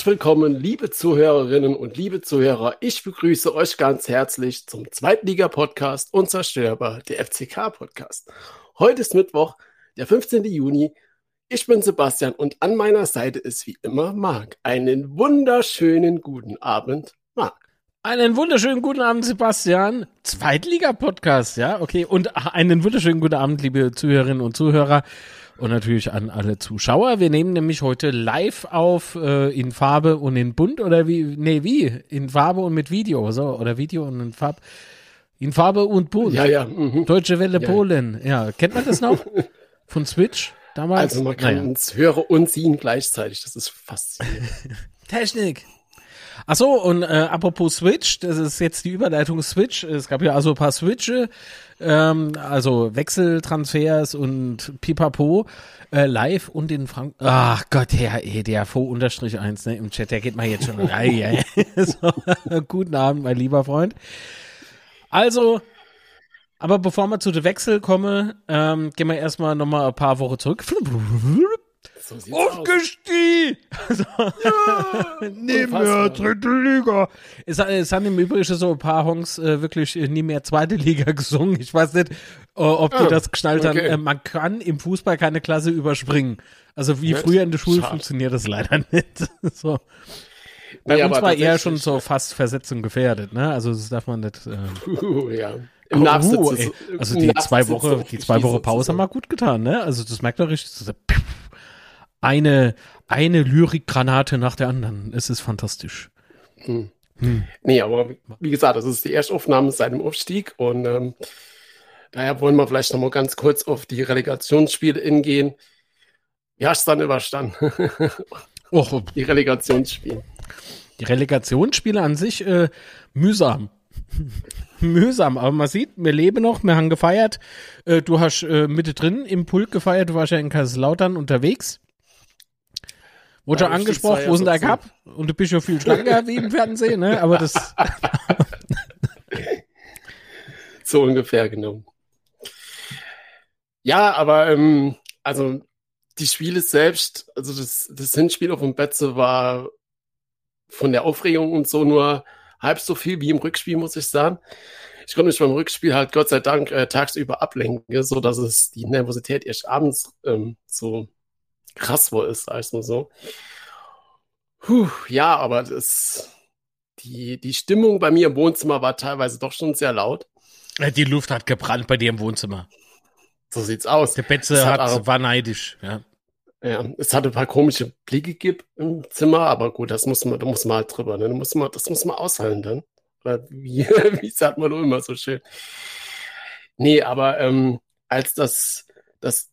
Herzlich willkommen, liebe Zuhörerinnen und liebe Zuhörer. Ich begrüße euch ganz herzlich zum Zweitliga-Podcast Unzerstörbar, der FCK-Podcast. Heute ist Mittwoch, der 15. Juni. Ich bin Sebastian und an meiner Seite ist wie immer Marc. Einen wunderschönen guten Abend, Marc. Einen wunderschönen guten Abend, Sebastian. Zweitliga-Podcast, ja, okay. Und einen wunderschönen guten Abend, liebe Zuhörerinnen und Zuhörer. Und natürlich an alle Zuschauer. Wir nehmen nämlich heute live auf äh, in Farbe und in Bunt oder wie? Nee, wie? In Farbe und mit Video, so. Oder Video und in Farbe. In Farbe und Bunt. Ja, ja. Mhm. Deutsche Welle ja, Polen. Ja, kennt man das noch? Von Switch damals? Also man kann naja. uns hören und sehen gleichzeitig. Das ist faszinierend. Technik. Ach so, und äh, apropos Switch, das ist jetzt die Überleitung Switch. Es gab ja also ein paar Switche, ähm, also Wechseltransfers und Pipapo äh, live und in Frank. Ach Gott, Herr ey, der unterstrich eins ne, im Chat, der geht mal jetzt schon rein. so, guten Abend, mein lieber Freund. Also, aber bevor wir zu den Wechsel kommen, ähm, gehen wir erstmal nochmal ein paar Wochen zurück. So Aufgestiegen! So. Ja, nie mehr dritte Liga. Es, es haben im Übrigen so ein paar Honks äh, wirklich äh, nie mehr zweite Liga gesungen. Ich weiß nicht, äh, ob die ah, das geschnallt okay. haben. Äh, man kann im Fußball keine Klasse überspringen. Also wie nicht? früher in der Schule Schade. funktioniert das leider nicht. so. Bei nee, uns war eher schon so fast Versetzung gefährdet, ne? Also das darf man nicht. Äh, ja. Im Nachsitz. Uh, also die zwei Woche, die zwei Woche Pause haben wir gut getan, ne? Also das merkt man richtig. So, eine, eine Lyrikgranate nach der anderen. Es ist fantastisch. Hm. Hm. Nee, aber wie gesagt, das ist die erste Aufnahme seit dem Aufstieg und ähm, daher wollen wir vielleicht noch mal ganz kurz auf die Relegationsspiele hingehen. Wie hast du dann überstanden? oh. Die Relegationsspiele. Die Relegationsspiele an sich äh, mühsam. mühsam, aber man sieht, wir leben noch, wir haben gefeiert. Äh, du hast äh, mittendrin im Pult gefeiert, du warst ja in Kaiserslautern unterwegs. Wurde schon angesprochen, wo sind der Cup? Und du bist ja viel schlanker wie im Fernsehen, ne? Aber das. so ungefähr genommen. Ja, aber ähm, also die Spiele selbst, also das, das Hinspiel auf dem Betze war von der Aufregung und so nur halb so viel wie im Rückspiel, muss ich sagen. Ich konnte mich beim Rückspiel halt Gott sei Dank äh, tagsüber ablenken, so dass es die Nervosität erst abends ähm, so krass wohl ist, ich mal so. Puh, ja, aber das, die, die Stimmung bei mir im Wohnzimmer war teilweise doch schon sehr laut. Die Luft hat gebrannt bei dir im Wohnzimmer. So sieht's aus. Der Betze hat, hat, war neidisch, ja. Ja, es hatte ein paar komische Blicke gibt im Zimmer, aber gut, das muss man, da muss man halt drüber, ne? Da muss man, das muss man aushalten dann. Oder wie, wie sagt man immer so schön. Nee, aber ähm, als das, das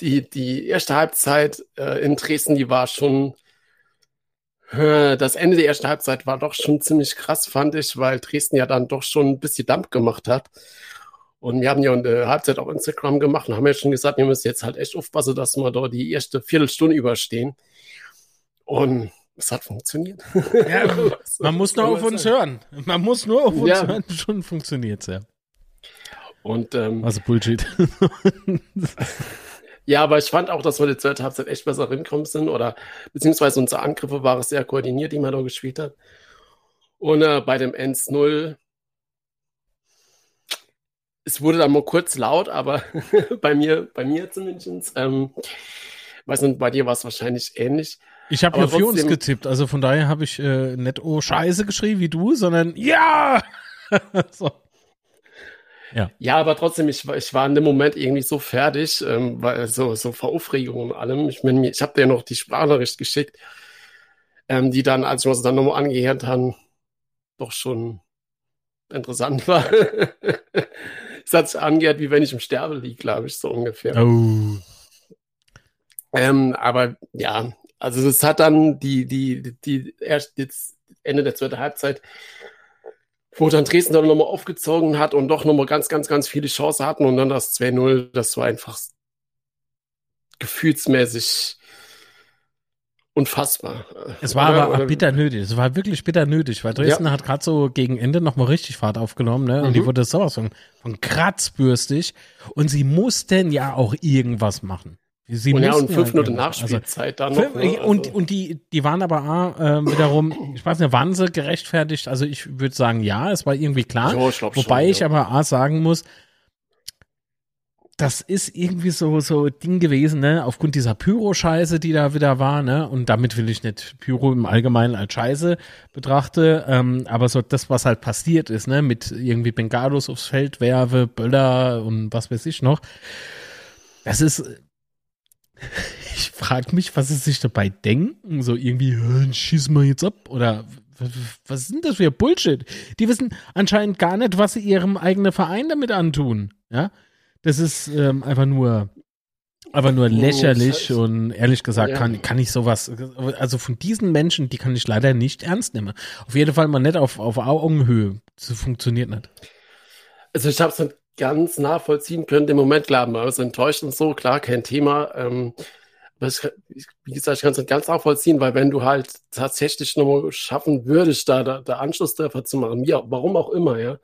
die, die erste Halbzeit äh, in Dresden, die war schon, äh, das Ende der ersten Halbzeit war doch schon ziemlich krass, fand ich, weil Dresden ja dann doch schon ein bisschen Dampf gemacht hat. Und wir haben ja eine Halbzeit auf Instagram gemacht und haben ja schon gesagt, wir müssen jetzt halt echt aufpassen, dass wir da die erste Viertelstunde überstehen. Und es hat funktioniert. Ja, man muss nur auf uns hören. Man muss nur auf uns ja. hören, schon funktioniert ja. Und ähm, also Bullshit. Ja, aber ich fand auch, dass wir die zweite Halbzeit echt besser hinkommen sind oder beziehungsweise unsere Angriffe waren sehr koordiniert, die man da gespielt hat. Und äh, bei dem 1-0, es wurde dann mal kurz laut, aber bei mir, bei mir zumindest, ähm, weiß nicht, bei dir war es wahrscheinlich ähnlich. Ich habe ja für uns getippt, also von daher habe ich äh, nicht oh Scheiße geschrieben wie du, sondern ja! so. Ja. ja, aber trotzdem, ich, ich war in dem Moment irgendwie so fertig, ähm, weil so, so vor Aufregung und allem. Ich, mein, ich habe dir noch die Sprachnachricht geschickt, ähm, die dann, als wir uns dann nochmal angehört haben, doch schon interessant war. es hat sich angehört, wie wenn ich im Sterbe liege, glaube ich, so ungefähr. Oh. Ähm, aber ja, also es hat dann die, die, die, die erst jetzt Ende der zweiten Halbzeit wo dann Dresden dann nochmal aufgezogen hat und doch nochmal ganz, ganz, ganz viele Chancen hatten und dann das 2-0, das war einfach gefühlsmäßig unfassbar. Es war oder, aber oder, bitter nötig. Es war wirklich bitter nötig, weil Dresden ja. hat gerade so gegen Ende nochmal richtig Fahrt aufgenommen, ne? Und mhm. die wurde sowas von, von kratzbürstig. Und sie mussten ja auch irgendwas machen. Sie und ja, und fünf Minuten also, Nachspielzeit dann fünf, noch. Ne? Und, Also, und die, die waren aber äh, wiederum, ich weiß nicht, waren sie gerechtfertigt? Also ich würde sagen, ja, es war irgendwie klar. Ja, ich Wobei schon, ich ja. aber A sagen muss, das ist irgendwie so so Ding gewesen, ne? Aufgrund dieser Pyro-Scheiße, die da wieder war, ne? Und damit will ich nicht Pyro im Allgemeinen als Scheiße betrachte, ähm, aber so das, was halt passiert ist, ne? Mit irgendwie Bengalos aufs Feld werfe, Böller und was weiß ich noch. Das ist ich frage mich, was sie sich dabei denken. So irgendwie, "Hä, schießen wir jetzt ab? Oder was denn das für Bullshit? Die wissen anscheinend gar nicht, was sie ihrem eigenen Verein damit antun. Ja, das ist ähm, einfach nur, einfach nur lächerlich halt- und ehrlich gesagt Ja. kann, kann ich sowas, also von diesen Menschen, die kann ich leider nicht ernst nehmen. Auf jeden Fall mal nicht auf, auf Augenhöhe. Das funktioniert nicht. Also ich habe es ganz nachvollziehen können. Im Moment, klar, man ist enttäuscht und so, klar, kein Thema. Ähm, aber ich, wie gesagt, ich kann es nicht ganz nachvollziehen, weil wenn du halt tatsächlich nochmal schaffen würdest, da, da, da Anschlusstreffer zu machen, auch- warum auch immer, ja,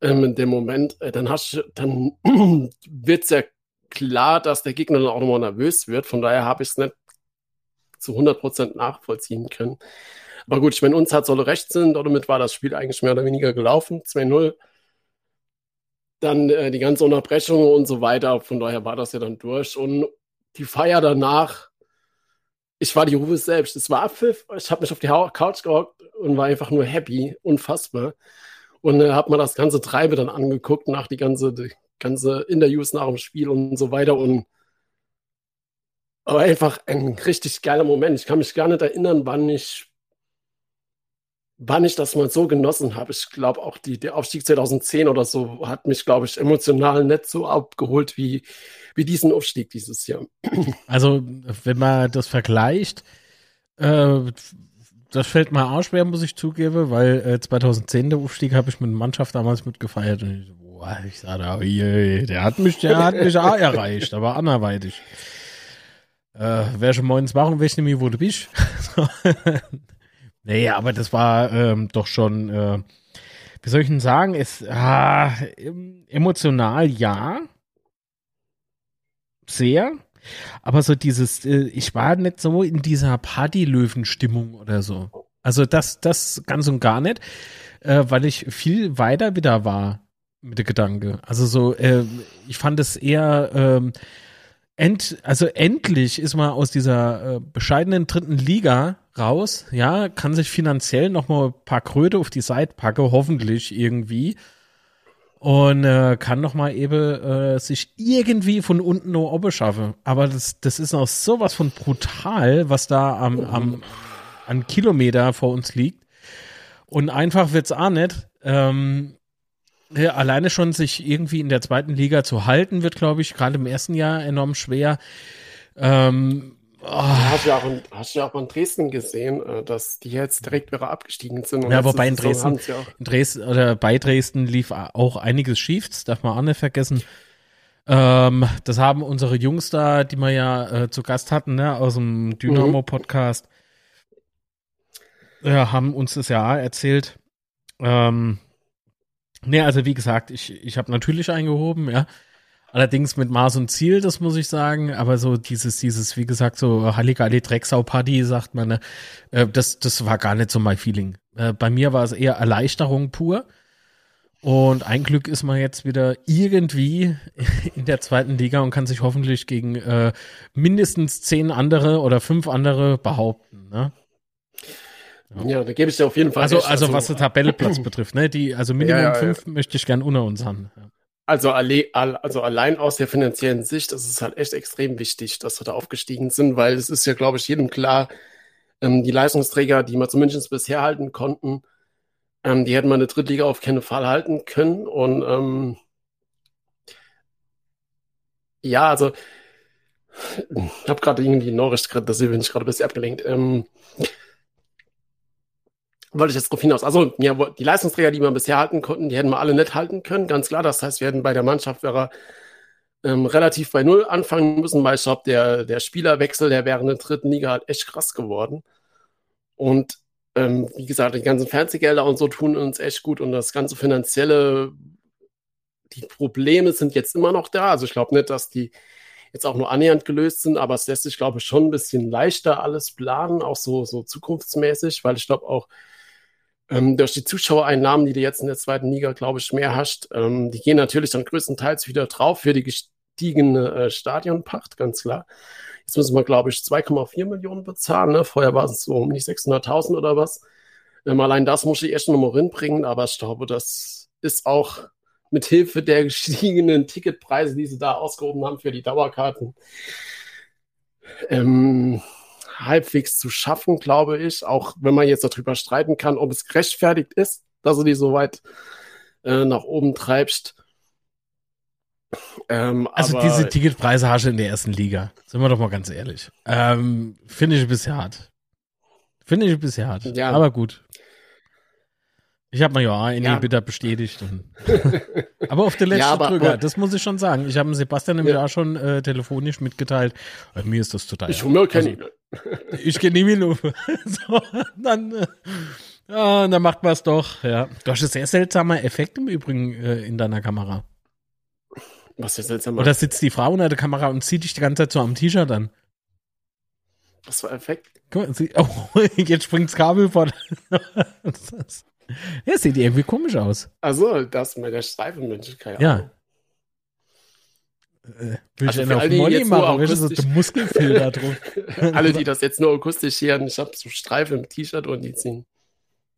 ähm, in dem Moment, äh, dann hast dann wird es ja klar, dass der Gegner dann auch nochmal nervös wird. Von daher habe ich es nicht zu 100% nachvollziehen können. Aber gut, ich meine, uns hat Solle recht sind, damit war das Spiel eigentlich mehr oder weniger gelaufen, 2-0 dann äh, die ganze Unterbrechung und so weiter. Von daher war das ja dann durch. Und die Feier danach, ich war die Ruhe selbst. Es war Abpfiff. Ich habe mich auf die Couch gehockt und war einfach nur happy, unfassbar. Und äh, habe mir das ganze Treibe dann angeguckt, nach die ganze, die ganze Interviews nach dem Spiel und so weiter. Und aber einfach ein richtig geiler Moment. Ich kann mich gar nicht erinnern, wann ich wann ich das mal so genossen habe. Ich glaube auch die, der Aufstieg 2010 oder so hat mich, glaube ich, emotional nicht so abgeholt wie, wie diesen Aufstieg dieses Jahr. Also, wenn man das vergleicht, äh, das fällt mir auch schwer, muss ich zugeben, weil äh, 2010 der Aufstieg habe ich mit der Mannschaft damals mitgefeiert und ich, boah, ich sag da, der hat mich, der hat mich auch erreicht, aber anderweitig. Äh, wer schon morgens machen, nicht mehr, wo du bist. Nee, aber das war ähm, doch schon, äh, wie soll ich denn sagen, es, ah, em- emotional ja, sehr, aber so dieses, äh, ich war nicht so in dieser Partylöwen-Stimmung oder so. Also das, das ganz und gar nicht, äh, weil ich viel weiter wieder war mit der Gedanke. Also so, äh, ich fand es eher, ähm, end, also endlich ist man aus dieser äh, bescheidenen dritten Liga raus, ja, kann sich finanziell noch mal ein paar Kröte auf die Seite packen, hoffentlich irgendwie und äh, kann noch mal eben äh, sich irgendwie von unten nur oben schaffen. Aber das, das ist auch sowas von brutal, was da am, am an Kilometer vor uns liegt. Und einfach wird's auch nicht. Ähm, ja, alleine schon sich irgendwie in der zweiten Liga zu halten, wird, glaube ich, gerade im ersten Jahr enorm schwer. Ähm, oh, Hast du ja auch in, hast du ja auch in Dresden gesehen, äh, dass die jetzt direkt wieder abgestiegen sind. Und Ja, wobei in Dresden- in Dresden oder bei Dresden lief auch einiges schief, das darf man auch nicht vergessen. Ähm, das haben unsere Jungs da, die wir ja äh, zu Gast hatten, ne, aus dem Dynamo-Podcast, ja, haben uns das ja erzählt. Ähm, ne, also wie gesagt, ich, ich habe natürlich eingehoben, ja. Allerdings mit Maß und Ziel, das muss ich sagen. Aber so dieses, dieses, wie gesagt, so Halligalli Drecksau Party, sagt man, ne, äh, das, das war gar nicht so mein Feeling. Äh, bei mir war es eher Erleichterung pur. Und ein Glück ist man jetzt wieder irgendwie in der zweiten Liga und kann sich hoffentlich gegen äh, mindestens zehn andere oder fünf andere behaupten. Ne? Ja, da gebe ich dir auf jeden Fall Also, recht. also was den Tabelleplatz betrifft, ne? Die, also Minimum Ja, ja, ja. fünf möchte ich gern unter uns haben. Ja. Also, alle, all- also allein aus der finanziellen Sicht ist es halt echt extrem wichtig, dass wir da aufgestiegen sind, weil es ist ja, glaube ich, jedem klar, ähm, die Leistungsträger, die wir zumindest bisher halten konnten, ähm, die hätten wir in der Drittliga auf keinen Fall halten können. Und ähm, ja, also ich habe gerade irgendwie Nachricht gerade, deswegen bin ich gerade ein bisschen abgelenkt. Ähm, wollte ich jetzt drauf hinaus. Also, ja, die Leistungsträger, die wir bisher halten konnten, die hätten wir alle nicht halten können, ganz klar. Das heißt, wir hätten bei der Mannschaft wäre, ähm, relativ bei Null anfangen müssen, weil ich glaube, der, der Spielerwechsel, der wäre in der dritten Liga halt echt krass geworden. Und ähm, wie gesagt, die ganzen Fernsehgelder und so tun uns echt gut und das ganze finanzielle, die Probleme sind jetzt immer noch da. Also ich glaube nicht, dass die jetzt auch nur annähernd gelöst sind, aber es lässt sich, glaube ich, schon ein bisschen leichter alles planen, auch so, so zukunftsmäßig, weil ich glaube auch ähm, durch die Zuschauereinnahmen, die du jetzt in der zweiten Liga, glaube ich, mehr hast, ähm, die gehen natürlich dann größtenteils wieder drauf für die gestiegene äh, Stadionpacht, ganz klar. Jetzt müssen wir, glaube ich, 2,4 Millionen bezahlen. Ne? Vorher war es so um die 600.000 oder was. Ähm, allein das muss ich erst nochmal hinbringen, aber ich glaube, das ist auch mit Hilfe der gestiegenen Ticketpreise, die sie da ausgehoben haben für die Dauerkarten, ähm, halbwegs zu schaffen, glaube ich. Auch wenn man jetzt darüber streiten kann, ob es gerechtfertigt ist, dass du die so weit äh, nach oben treibst. Ähm, also diese Ticketpreise hast du in der ersten Liga. Sind wir doch mal ganz ehrlich. Ähm, Finde ich ein bisschen hart. Finde ich ein bisschen hart. Ja. Aber gut. Ich habe mir ja in ja. bitte bestätigt. aber auf der letzten ja, aber, Drücker, das muss ich schon sagen. Ich habe Sebastian nämlich ja. auch schon äh, telefonisch mitgeteilt. Bei mir ist das total. Ich mir keine. Also, ich genehmige nur. so, dann, äh, dann macht man es doch. Ja. Du hast ein sehr seltsamer Effekt im Übrigen äh, in deiner Kamera. Was ist seltsam? Oder sitzt die Frau unter der Kamera und zieht dich die ganze Zeit so am T-Shirt an? Was war Effekt? Guck mal, sie, oh, jetzt springt das Kabel vor. Ja, sieht irgendwie komisch aus. Also, das mit der Streifenmensch, keine Ja. Will also ich auf Molly machen, weißt du, so Muskelfilm da drauf. Alle, die das jetzt nur akustisch hören, ich habe so Streifen im T-Shirt und die ziehen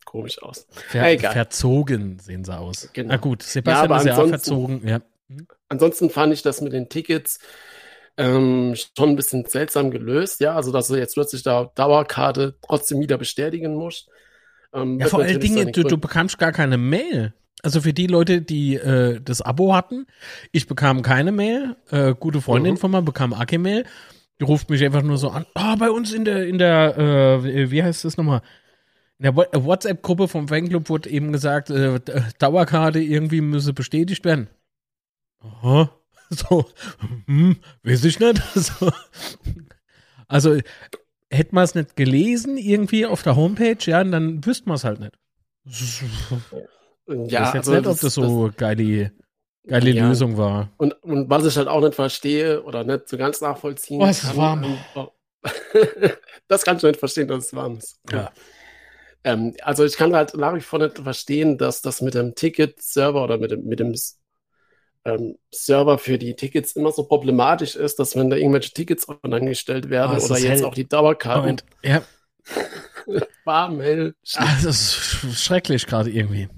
komisch aus. Ver ja, verzogen sehen sie aus. Genau. Na gut, Sebastian ja, ist ja auch verzogen. Ja. Hm? Ansonsten fand ich das mit den Tickets ähm, schon ein bisschen seltsam gelöst. Ja, also dass du jetzt plötzlich da Dauerkarte trotzdem wieder bestätigen musst. Ähm, ja, vor allen Dingen, du, du bekamst gar keine Mail. Also für die Leute, die äh, das Abo hatten, ich bekam keine Mail. Äh, gute Freundin mhm. von mir bekam auch keine Mail. Die ruft mich einfach nur so an. Ah, oh, bei uns in der, in der, äh, wie heißt das nochmal? In der WhatsApp-Gruppe vom Fanclub wurde eben gesagt, äh, Dauerkarte irgendwie müsse bestätigt werden. Aha. So, hm, weiß ich nicht. So. Also, hätte man es nicht gelesen, irgendwie auf der Homepage, ja, dann wüsste man es halt nicht. Ja, ich weiß jetzt also nicht, ob das so das, geile, geile ja. Lösung war. Und, und was ich halt auch nicht verstehe oder nicht so ganz nachvollziehen oh, es kann. Warm. das kann ich nicht verstehen, dass es warm ist. Ja. Ähm, also ich kann halt nach wie vor nicht verstehen, dass das mit dem Ticket-Server oder mit dem, mit dem ähm, Server für die Tickets immer so problematisch ist, dass wenn da irgendwelche Tickets online gestellt werden oh, oder jetzt hell. auch die Dauerkarten. Moment. Ja. Warm, hell. Ah, das ist schrecklich gerade irgendwie.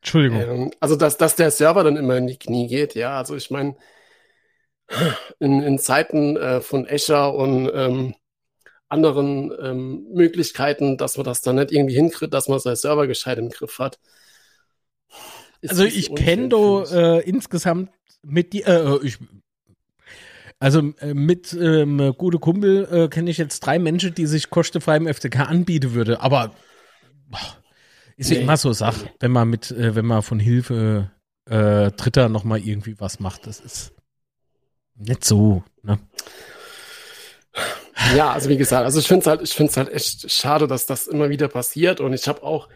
Entschuldigung. Ähm, also, dass, dass der Server dann immer in die Knie geht, ja. Also, ich meine, in, in Zeiten äh, von Escher und ähm, anderen ähm, Möglichkeiten, dass man das dann nicht irgendwie hinkriegt, dass man seinen Server gescheit im Griff hat also ich kenne do äh, insgesamt mit die, äh, äh, ich, also äh, mit ähm, gute Kumpel äh, kenne ich jetzt drei Menschen, die sich kostenfrei im FCK anbieten würde. Aber boah, ist ja immer so Sache, wenn man mit, äh, wenn man von Hilfe äh, Dritter noch mal irgendwie was macht. Das ist nicht so. Ne? Ja, also wie gesagt, also ich finde es halt, ich finde es halt echt schade, dass das immer wieder passiert. Und ich habe auch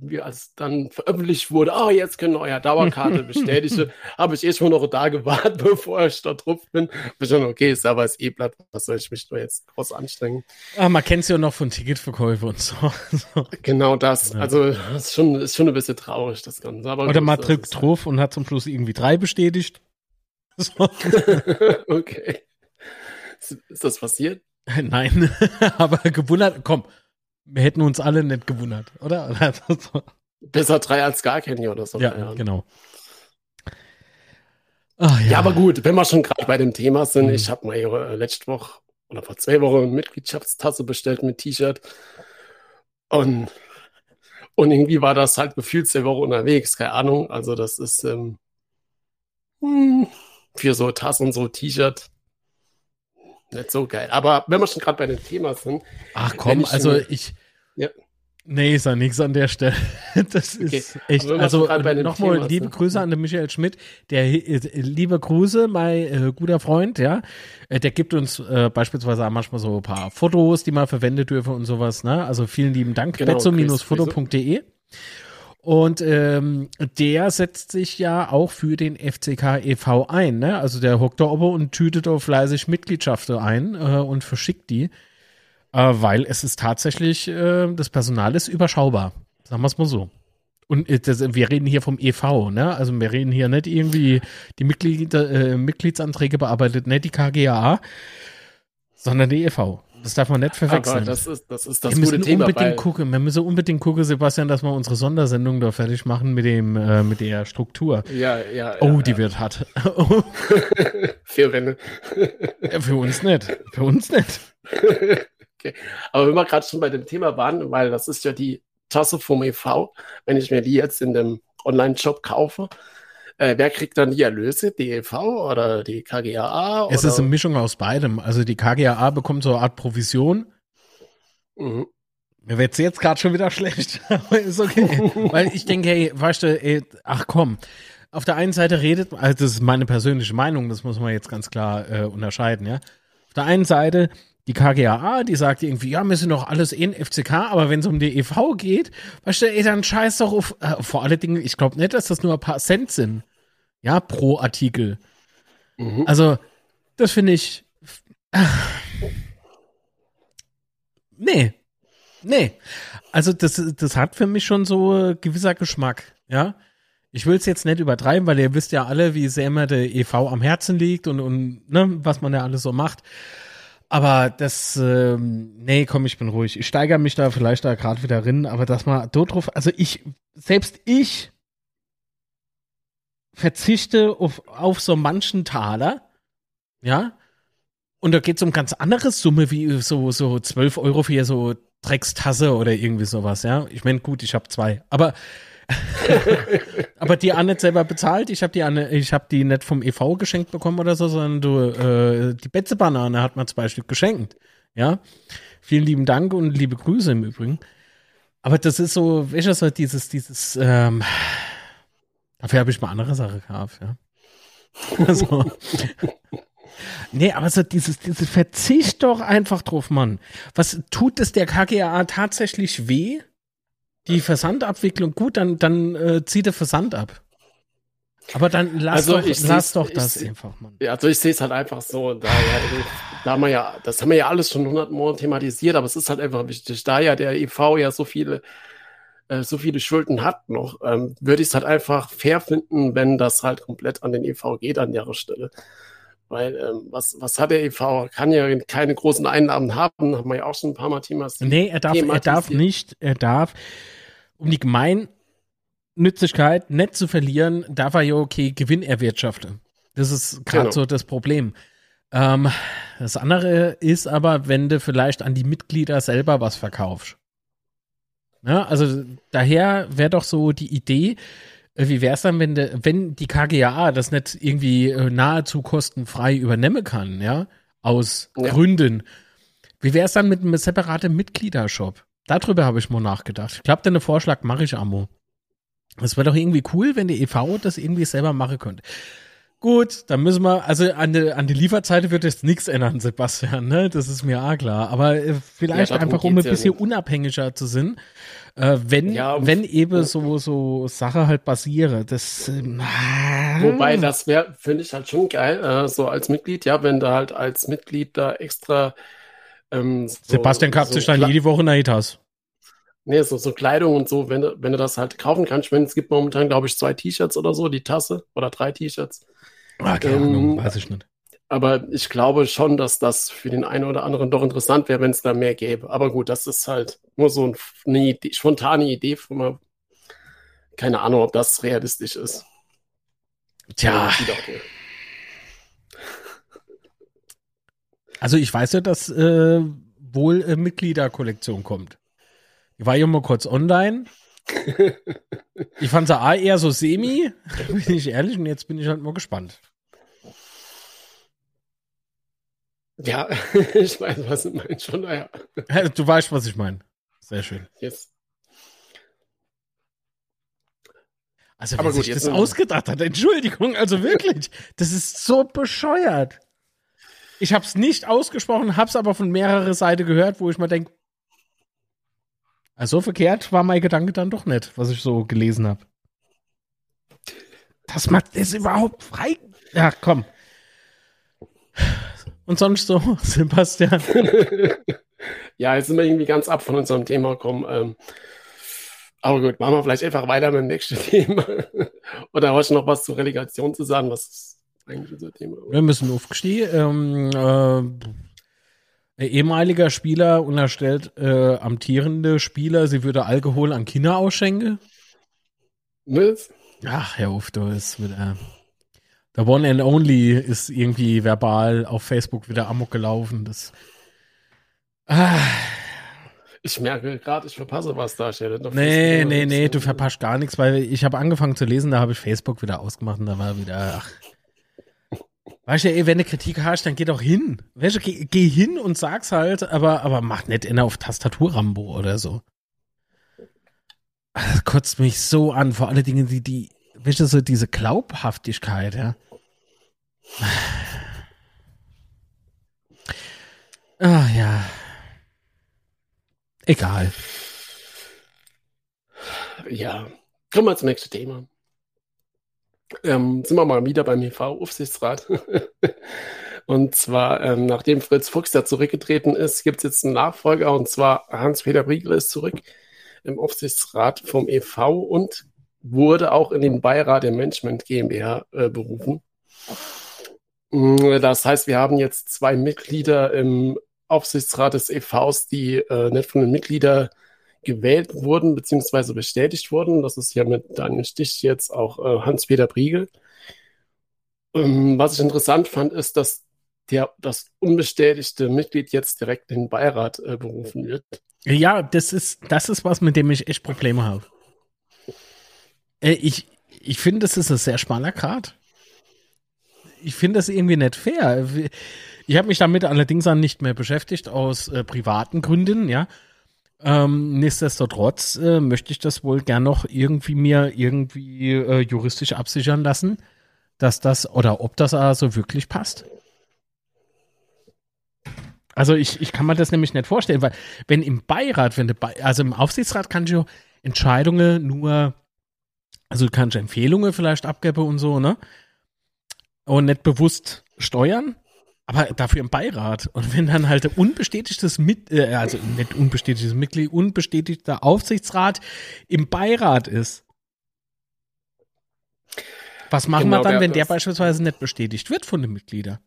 wie als dann veröffentlicht wurde, ah, oh, jetzt können euer Dauerkarte bestätigen, habe ich eh schon noch da gewartet, bevor ich da drauf bin. Bin schon, okay, ist eh platt, was soll ich mich da jetzt groß anstrengen? Ah, man kennt es ja noch von Ticketverkäufen und so. genau das. Ja. Also, das ist schon, ist schon ein bisschen traurig, das Ganze. Aber Oder man drückt drauf und hat zum Schluss irgendwie drei bestätigt. So. okay. Ist, ist das passiert? Nein, aber gewundert, komm, wir hätten uns alle nicht gewundert, oder? Besser drei als gar keine oder so. Ja, ja. genau. Ach, ja. ja. aber gut, wenn wir schon gerade bei dem Thema sind, mhm. ich habe mal äh, letzte Woche oder vor zwei Wochen eine Mitgliedschaftstasse bestellt mit T-Shirt und, und irgendwie war das halt gefühlt zwei Wochen unterwegs, keine Ahnung. Also das ist ähm, hm, für so Tasse und so T-Shirt nicht so geil. Aber wenn wir schon gerade bei dem Thema sind. Ach komm, ich also ich. Ja. Nee, ist ja nichts an der Stelle. Das ist okay. echt. Also nochmal liebe sind. Grüße an den Michael Schmidt. Der äh, liebe Grüße, mein äh, guter Freund, ja. Äh, der gibt uns äh, beispielsweise auch manchmal so ein paar Fotos, die man verwendet dürfen und sowas. Ne? Also vielen lieben Dank. Genau, Betzo-foto.de. Und ähm, der setzt sich ja auch für den FCK e.V. ein. Ne? Also der hockt da oben und tütet auch fleißig Mitgliedschaften ein äh, und verschickt die. Äh, weil es ist tatsächlich, äh, das Personal ist überschaubar. Sagen wir es mal so. Und äh, das, wir reden hier vom EV, ne? Also wir reden hier nicht irgendwie die Mitglied, äh, Mitgliedsanträge bearbeitet, nicht die KGAA, sondern die EV. Das darf man nicht verwechseln. Aber das ist das, ist das wir gute müssen Thema. unbedingt gucken. Wir müssen unbedingt gucken, Sebastian, dass wir unsere Sondersendung da fertig machen mit dem äh, mit der Struktur. ja, ja, Oh, ja, die ja. wird hart. Vier Wände. Für uns nicht. Für uns nicht. okay. Aber wenn wir gerade schon bei dem Thema waren, weil das ist ja die Tasse vom EV, wenn ich mir die jetzt in dem Online-Shop kaufe, äh, wer kriegt dann die Erlöse? Die EV oder die KGAA? Es oder? ist eine Mischung aus beidem. Also die KGAA bekommt so eine Art Provision. Mhm. Mir wird's jetzt gerade schon wieder schlecht, aber ist okay. Weil ich denke, hey, weißt du, ey, ach komm, auf der einen Seite redet, also das ist meine persönliche Meinung, das muss man jetzt ganz klar äh, unterscheiden, ja. Auf der einen Seite die KGAA, die sagt irgendwie, ja, wir sind doch alles in FCK, aber wenn es um die EV geht, weißt du, ey, dann scheiß doch auf, äh, vor allen Dingen, ich glaube nicht, dass das nur ein paar Cent sind, ja, pro Artikel. Mhm. Also, das finde ich. Nee. Nee. Also, das, das hat für mich schon so äh, gewisser Geschmack, ja. Ich will es jetzt nicht übertreiben, weil ihr wisst ja alle, wie sehr mir der EV am Herzen liegt und, und ne, was man ja alles so macht. Aber das, ähm, nee, komm, ich bin ruhig. Ich steigere mich da vielleicht da gerade wieder rein, aber dass man dort drauf, also ich, selbst ich verzichte auf, auf so manchen Taler, ja, und da geht es um ganz andere Summe, wie so, so 12 Euro für so Dreckstasse oder irgendwie sowas, ja. Ich meine, gut, ich habe zwei, aber aber die Anne selber bezahlt. Ich habe die Anne, ich habe die nicht vom EV geschenkt bekommen oder so, sondern du, äh, die Betze-Banane hat man zwei Stück geschenkt. Ja. Vielen lieben Dank und liebe Grüße im Übrigen. Aber das ist so, weißt du, so dieses, dieses, ähm, dafür habe ich mal andere Sache gehabt, ja. Also, nee, aber so dieses, dieses Verzicht doch einfach drauf, Mann. Was tut es der KGA tatsächlich weh? Die Versandabwicklung, gut, dann, dann äh, zieh der Versand ab. Aber dann lass Also doch, ich lass doch ich das seh- einfach, Mann. Ja, also ich sehe es halt einfach so, da, ja, da haben wir ja, das haben wir ja alles schon hundertmal thematisiert, aber es ist halt einfach wichtig, da ja der EV ja so viele, äh, so viele Schulden hat noch, ähm, würde ich es halt einfach fair finden, wenn das halt komplett an den EV geht an der Stelle. Weil, ähm, was, was hat der EV? Kann ja keine großen Einnahmen haben, haben wir ja auch schon ein paar Mal thematisiert. Nee, er darf, er darf nicht, er darf, um die Gemeinnützigkeit nicht zu verlieren, darf er ja okay Gewinn erwirtschaften. Das ist gerade Genau. so das Problem. Ähm, das andere ist aber, wenn du vielleicht an die Mitglieder selber was verkaufst. Ja, also daher wäre doch so die Idee, wie wäre es dann, wenn, de, wenn die KGAA das nicht irgendwie äh, nahezu kostenfrei übernehmen kann, ja, aus Ja. Gründen. Wie wäre es dann mit einem separaten Mitgliedershop? Darüber habe ich mal nachgedacht. Ich glaube, den Vorschlag mache ich Amo. Es wäre doch irgendwie cool, wenn die EV das irgendwie selber machen könnte. Gut, dann müssen wir, also an der an die Lieferzeiten wird jetzt nichts ändern, Sebastian, ne? Das ist mir auch klar. Aber äh, vielleicht Ja, einfach, um ein ja bisschen nicht. unabhängiger zu sein, äh, wenn, Ja, um- wenn eben ja. so, so Sache halt basiere. Das, ähm, Wobei, das wäre, finde ich halt schon geil, äh, so als Mitglied, ja, wenn du halt als Mitglied da extra ähm, so, Sebastian kauft so sich dann jede Woche eine Hitas. Nee, so, so Kleidung und so, wenn du, wenn du das halt kaufen kannst. Ich meine, es gibt momentan, glaube ich, zwei T-Shirts oder so, die Tasse oder drei T-Shirts. Ah, keine Ähm, Ahnung, weiß ich nicht. Aber ich glaube schon, dass das für den einen oder anderen doch interessant wäre, wenn es da mehr gäbe. Aber gut, das ist halt nur so ein, eine Idee, spontane Idee von mir. Keine Ahnung, ob das realistisch ist. Tja, also ich weiß ja, dass äh, wohl äh, Mitgliederkollektion kommt. Ich war ja mal kurz online. Ich fand sie eher so semi, bin ich ehrlich, und jetzt bin ich halt mal gespannt. Ja, ich weiß, was du meinst schon. Naja, Du weißt, was ich meine. Sehr schön. jetzt. Also, Aber wer gut, sich das ausgedacht hat, Entschuldigung, also wirklich, das ist so bescheuert. Ich habe es nicht ausgesprochen, habe es aber von mehrerer Seite gehört, wo ich mal denke, Also verkehrt war mein Gedanke dann doch nicht, was ich so gelesen habe. Dass man das überhaupt frei. Ja, komm. Und sonst so, Sebastian. ja, jetzt sind wir irgendwie ganz ab von unserem Thema gekommen. Ähm, aber gut, machen wir vielleicht einfach weiter mit dem nächsten Thema. Oder hast du noch was zur Relegation zu sagen? Was ist eigentlich unser Thema? Wir müssen aufgestiegen. Ähm, äh, ehemaliger Spieler unterstellt äh, amtierende Spieler, sie würde Alkohol an Kinder ausschenken. Was? Ach, Herr Uff, du ist wieder. Der One and Only ist irgendwie verbal auf Facebook wieder amok gelaufen. Das. Ah. Ich merke gerade, ich verpasse was da steht. Nee, nee, nee, du verpasst gar nichts, weil ich habe angefangen zu lesen, da habe ich Facebook wieder ausgemacht und da war wieder, ach. Weißt du, ey, wenn du Kritik hast, dann geh doch hin. Weißt du, geh, geh hin und sag's halt, aber, aber mach nicht inner auf Tastatur-Rambo oder so. Das kotzt mich so an, vor allen Dingen die, die, weißt du, so diese Glaubhaftigkeit, ja. Ah, ja. Egal. Ja, kommen wir zum nächsten Thema. Ähm, sind wir mal wieder beim EV-Aufsichtsrat. und zwar, ähm, nachdem Fritz Fuchs da zurückgetreten ist, gibt es jetzt einen Nachfolger und zwar Hans-Peter Briegel ist zurück im Aufsichtsrat vom EV und wurde auch in den Beirat der Management GmbH äh, berufen. Das heißt, wir haben jetzt zwei Mitglieder im Aufsichtsrat des EVs, die äh, nicht von den Mitgliedern gewählt wurden, beziehungsweise bestätigt wurden. Das ist ja mit Daniel Stich jetzt auch äh, Hans-Peter Briegel. Ähm, was ich interessant fand, ist, dass der, das unbestätigte Mitglied jetzt direkt in den Beirat äh, berufen wird. Ja, das ist, das ist was, mit dem ich echt Probleme habe. Äh, ich ich finde, das ist ein sehr schmaler Grad. Ich finde das irgendwie nicht fair. Ich habe mich damit allerdings dann nicht mehr beschäftigt, aus äh, privaten Gründen, ja. Ähm, nichtsdestotrotz äh, möchte ich das wohl gern noch irgendwie mir irgendwie äh, juristisch absichern lassen, dass das oder ob das also wirklich passt. Also ich, ich kann mir das nämlich nicht vorstellen, weil wenn im Beirat, wenn Be also im Aufsichtsrat kann ich Entscheidungen nur, also du kannst Empfehlungen vielleicht abgeben und so, ne? Und nicht bewusst steuern aber dafür im Beirat. Und wenn dann halt unbestätigtes Mit, äh, also nicht unbestätigtes Mitglied, unbestätigter Aufsichtsrat im Beirat ist. Was machen genau, wir dann, wenn der beispielsweise nicht bestätigt wird von den Mitgliedern?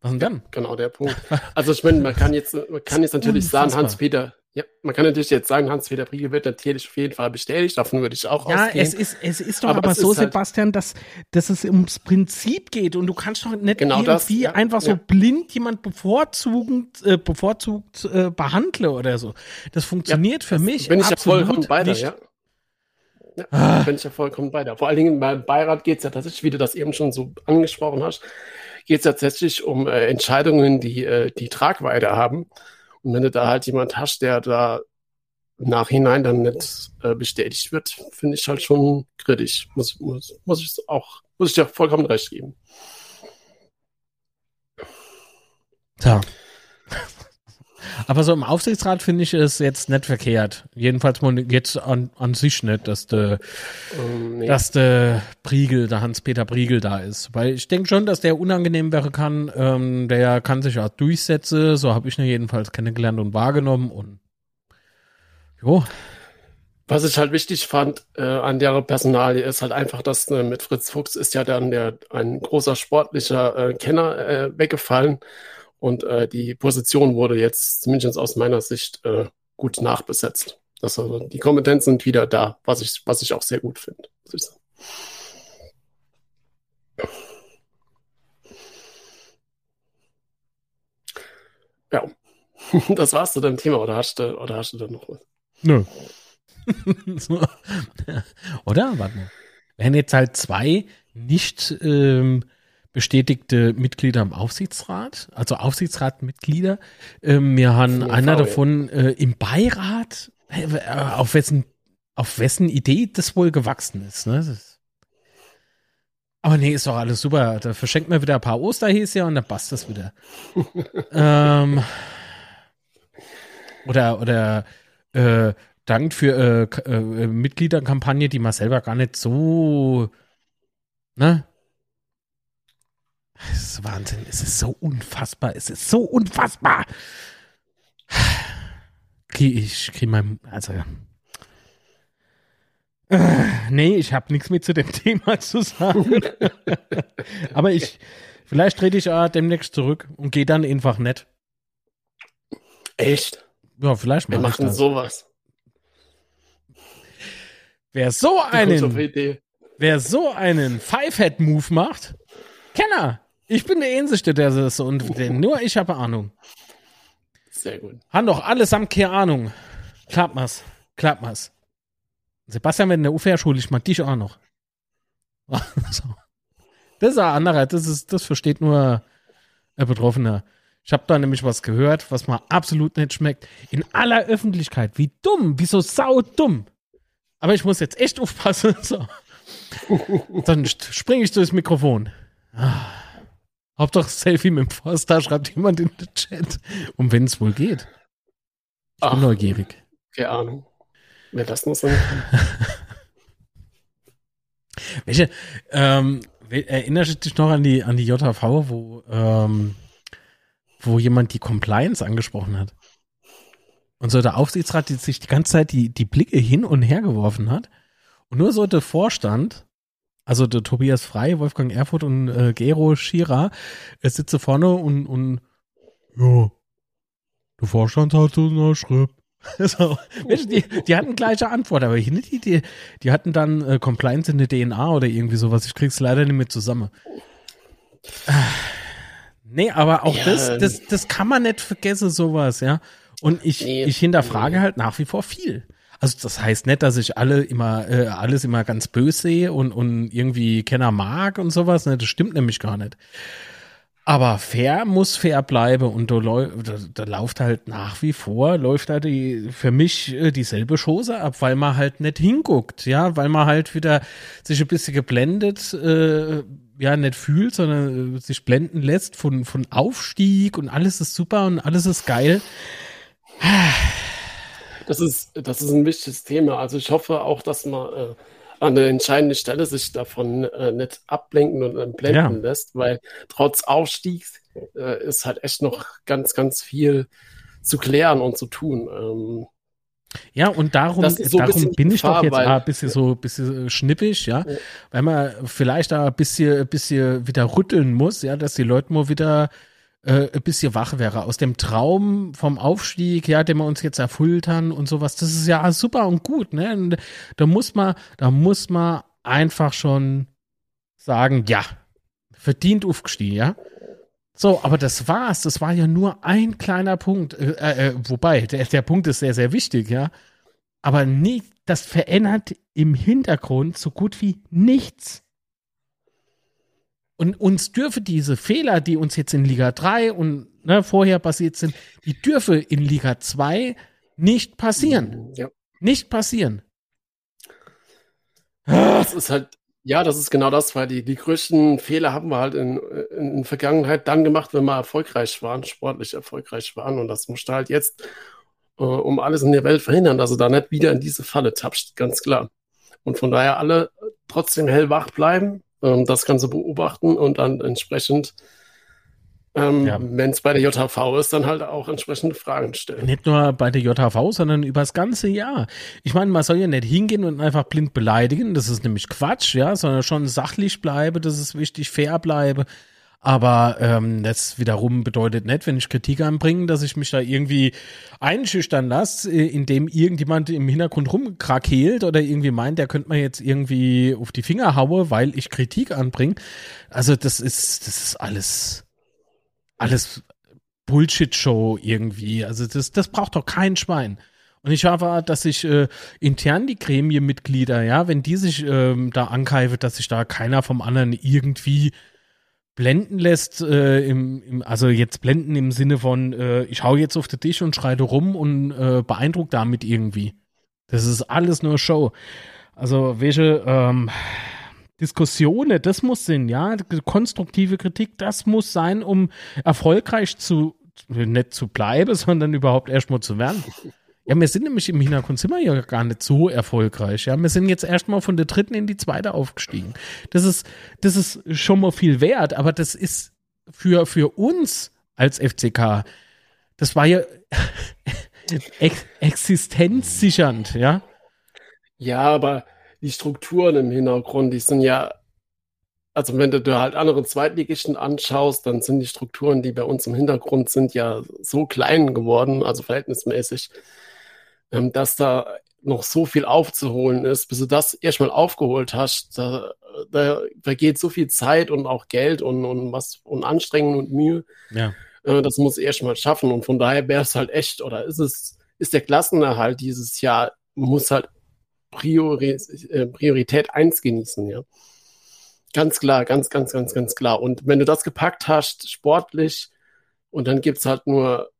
Was denn dann? Genau, der Punkt. Also ich meine, man kann jetzt, man kann jetzt natürlich sagen, Hans-Peter, ja, man kann natürlich jetzt sagen, Hans-Peter Briegel wird natürlich auf jeden Fall bestätigt, davon würde ich auch ja, ausgehen. Ja, es ist, es ist doch aber, aber so, halt Sebastian, dass, dass es ums Prinzip geht und du kannst doch nicht genau irgendwie das, ja, einfach so blind jemand bevorzugend, äh, bevorzugt äh, behandeln oder so. Das funktioniert für mich bin ich ja vollkommen bei dir, ja. Ja, ah. bin ich ja vollkommen bei dir. Vor allen Dingen beim Beirat geht es ja tatsächlich, wie du das eben schon so angesprochen hast, geht es tatsächlich um äh, Entscheidungen, die äh, die Tragweite haben. Und wenn du da halt jemand hast, der da im Nachhinein dann nicht äh, bestätigt wird, finde ich halt schon kritisch. Muss, muss, muss ich auch, muss ich dir vollkommen recht geben. Ja. Aber so im Aufsichtsrat finde ich es jetzt nicht verkehrt. Jedenfalls jetzt an, an sich nicht, dass der, um, nee. dass der Priegel, der Hans-Peter Priegel da ist. Weil ich denke schon, dass der unangenehm wäre kann. Ähm, der kann sich auch durchsetzen. So habe ich ihn jedenfalls kennengelernt und wahrgenommen. Und jo. Was ich halt wichtig fand äh, an der Personalie ist halt einfach, dass äh, mit Fritz Fuchs ist ja dann der ein großer sportlicher äh, Kenner äh, weggefallen. Und äh, die Position wurde jetzt, zumindest aus meiner Sicht, äh, gut nachbesetzt. Das, also, die Kompetenzen sind wieder da, was ich, was ich auch sehr gut finde. Ja, das war's zu deinem Thema, oder hast du, oder hast du da noch was? Nö. oder? Warte mal. Wären jetzt halt zwei nicht ähm, bestätigte Mitglieder im Aufsichtsrat, also Aufsichtsratmitglieder. Ähm, wir haben Von einer davon äh, im Beirat, äh, auf wessen, auf wessen Idee das wohl gewachsen ist. Ne? Das, aber nee, ist doch alles super. Da verschenkt man wieder ein paar Osterhäschen und dann passt das wieder. ähm, oder oder äh, dankt für äh, äh, Mitgliederkampagne, die man selber gar nicht so, ne? Es ist Wahnsinn, es ist so unfassbar, es ist so unfassbar. Ich kriege mein, also, äh, nee, ich habe nichts mehr zu dem Thema zu sagen. Aber ich, vielleicht trete ich äh, demnächst zurück und gehe dann einfach nett. Echt? Ja, vielleicht Wir mach ich machen sowas. Wer so einen, wer so einen Five-Head-Move macht, Kenner. Ich bin der Einzige, der das so und der, nur ich habe Ahnung. Sehr gut. Haben doch allesamt keine Ahnung. Klappt mal's. Klappt mal's. Sebastian, wenn der Uffer schule, ich mag dich auch noch. Das ist ein anderer, das ist, das versteht nur ein Betroffener. Ich habe da nämlich was gehört, was mir absolut nicht schmeckt. In aller Öffentlichkeit. Wie dumm, wie so saudumm. Aber ich muss jetzt echt aufpassen. So. Dann springe ich durchs Mikrofon. Ah. Hauptsache Selfie mit dem Forster, schreibt jemand in den Chat. Um wenn es wohl geht. Ich bin Ach. neugierig. Keine Ahnung. Wer das sein kann. Welche, ähm, erinnerst du dich noch an die, an die JV, wo, ähm, wo jemand die Compliance angesprochen hat? Und so der Aufsichtsrat die sich die ganze Zeit die, die Blicke hin und her geworfen hat. Und nur so der Vorstand, also der Tobias Frei, Wolfgang Erfurt und äh, Gero Schira, äh, sitze vorne und, und ja, der Vorstand hat so eine Schrift. So, die, die hatten gleiche Antwort, aber hier nicht die, die, die hatten dann äh, Compliance in der DNA oder irgendwie sowas. Ich krieg's leider nicht mehr zusammen. Nee, aber auch Ja. das, das, das kann man nicht vergessen, sowas, ja. Und ich, Nee. ich hinterfrage halt nach wie vor viel. Also das heißt nicht, dass ich alle immer, äh, alles immer ganz böse sehe und, und irgendwie Kenner mag und sowas. Ne? Das stimmt nämlich gar nicht. Aber fair muss fair bleiben und da, da, da läuft halt nach wie vor, läuft da die, für mich äh, dieselbe Chose ab, weil man halt nicht hinguckt, ja, weil man halt wieder sich ein bisschen geblendet, äh, ja, nicht fühlt, sondern äh, sich blenden lässt von, von Aufstieg und alles ist super und alles ist geil. Das ist, das ist ein wichtiges Thema. Also ich hoffe auch, dass man äh, an der entscheidenden Stelle sich davon äh, nicht ablenken und äh, blenden lässt, weil trotz Aufstiegs äh, ist halt echt noch ganz, ganz viel zu klären und zu tun. Ähm, Ja, und darum, so darum bin ich doch Gefahr, jetzt weil- auch ein bisschen so bisschen schnippig, ja, Ja. weil man vielleicht da ein bisschen, ein bisschen wieder rütteln muss, ja, dass die Leute mal wieder äh, ein bisschen wach wäre. Aus dem Traum vom Aufstieg, ja, den wir uns jetzt erfüllt haben und sowas, das ist ja super und gut, ne? Und da muss man, da muss man einfach schon sagen, ja, verdient aufgestiegen, ja. So, aber das war's. Das war ja nur ein kleiner Punkt. Äh, äh, wobei, der, der Punkt ist sehr, sehr wichtig, ja. Aber nicht, das verändert im Hintergrund so gut wie nichts. Und uns dürfe diese Fehler, die uns jetzt in Liga 3 und ne, vorher passiert sind, die dürfe in Liga 2 nicht passieren. ja. Nicht passieren. Das ist halt, ja, das ist genau das, weil die, die größten Fehler haben wir halt in, in, in Vergangenheit dann gemacht, wenn wir erfolgreich waren, sportlich erfolgreich waren. Und das musst du halt jetzt äh, um alles in der Welt verhindern, dass du da nicht wieder in diese Falle tappst, ganz klar. Und von daher alle trotzdem hellwach bleiben, ähm, das Ganze beobachten und dann entsprechend, ähm, Ja. wenn es bei der JHV ist, dann halt auch entsprechende Fragen stellen. Nicht nur bei der JHV, sondern über das ganze Jahr. Ich meine, man soll ja nicht hingehen und einfach blind beleidigen, das ist nämlich Quatsch, ja, sondern schon sachlich bleibe, das ist wichtig, fair bleibe. Aber ähm, das wiederum bedeutet nicht, wenn ich Kritik anbringe, dass ich mich da irgendwie einschüchtern lasse, äh, indem irgendjemand im Hintergrund rumkrakeelt oder irgendwie meint, der könnte mir jetzt irgendwie auf die Finger haue, weil ich Kritik anbringe. Also das ist, das ist alles, alles Bullshit-Show irgendwie. Also das, das braucht doch kein Schwein. Und ich hoffe, dass sich äh, intern die Gremienmitglieder, ja, wenn die sich ähm, da ankeifen, dass sich da keiner vom anderen irgendwie blenden lässt, äh, im, im, also jetzt blenden im Sinne von, äh, ich hau jetzt auf den Tisch und schreite rum und äh, beeindruckt damit irgendwie. Das ist alles nur Show. Also welche ähm, Diskussionen, das muss sein, ja, konstruktive Kritik, das muss sein, um erfolgreich zu, nicht zu bleiben, sondern überhaupt erstmal zu werden. Ja, wir sind nämlich im Hintergrund sind wir ja gar nicht so erfolgreich. Ja, wir sind jetzt erstmal von der dritten in die zweite aufgestiegen. Das ist, das ist schon mal viel wert, aber das ist für, für uns als FCK, das war ja ex existenzsichernd, ja. Ja, aber die Strukturen im Hintergrund, die sind ja, also wenn du dir halt andere Zweitligisten anschaust, dann sind die Strukturen, die bei uns im Hintergrund sind, ja so klein geworden, also verhältnismäßig, ähm, dass da noch so viel aufzuholen ist, bis du das erstmal aufgeholt hast. Da, da vergeht so viel Zeit und auch Geld und, und was und Anstrengung und Mühe. Ja. Äh, das muss erstmal schaffen. Und von daher wäre es halt echt, oder ist es, ist der Klassenerhalt dieses Jahr, muss halt Priori äh, Priorität eins genießen, ja. Ganz klar, ganz, ganz, ganz, ganz klar. Und wenn du das gepackt hast, sportlich, und dann gibt's halt nur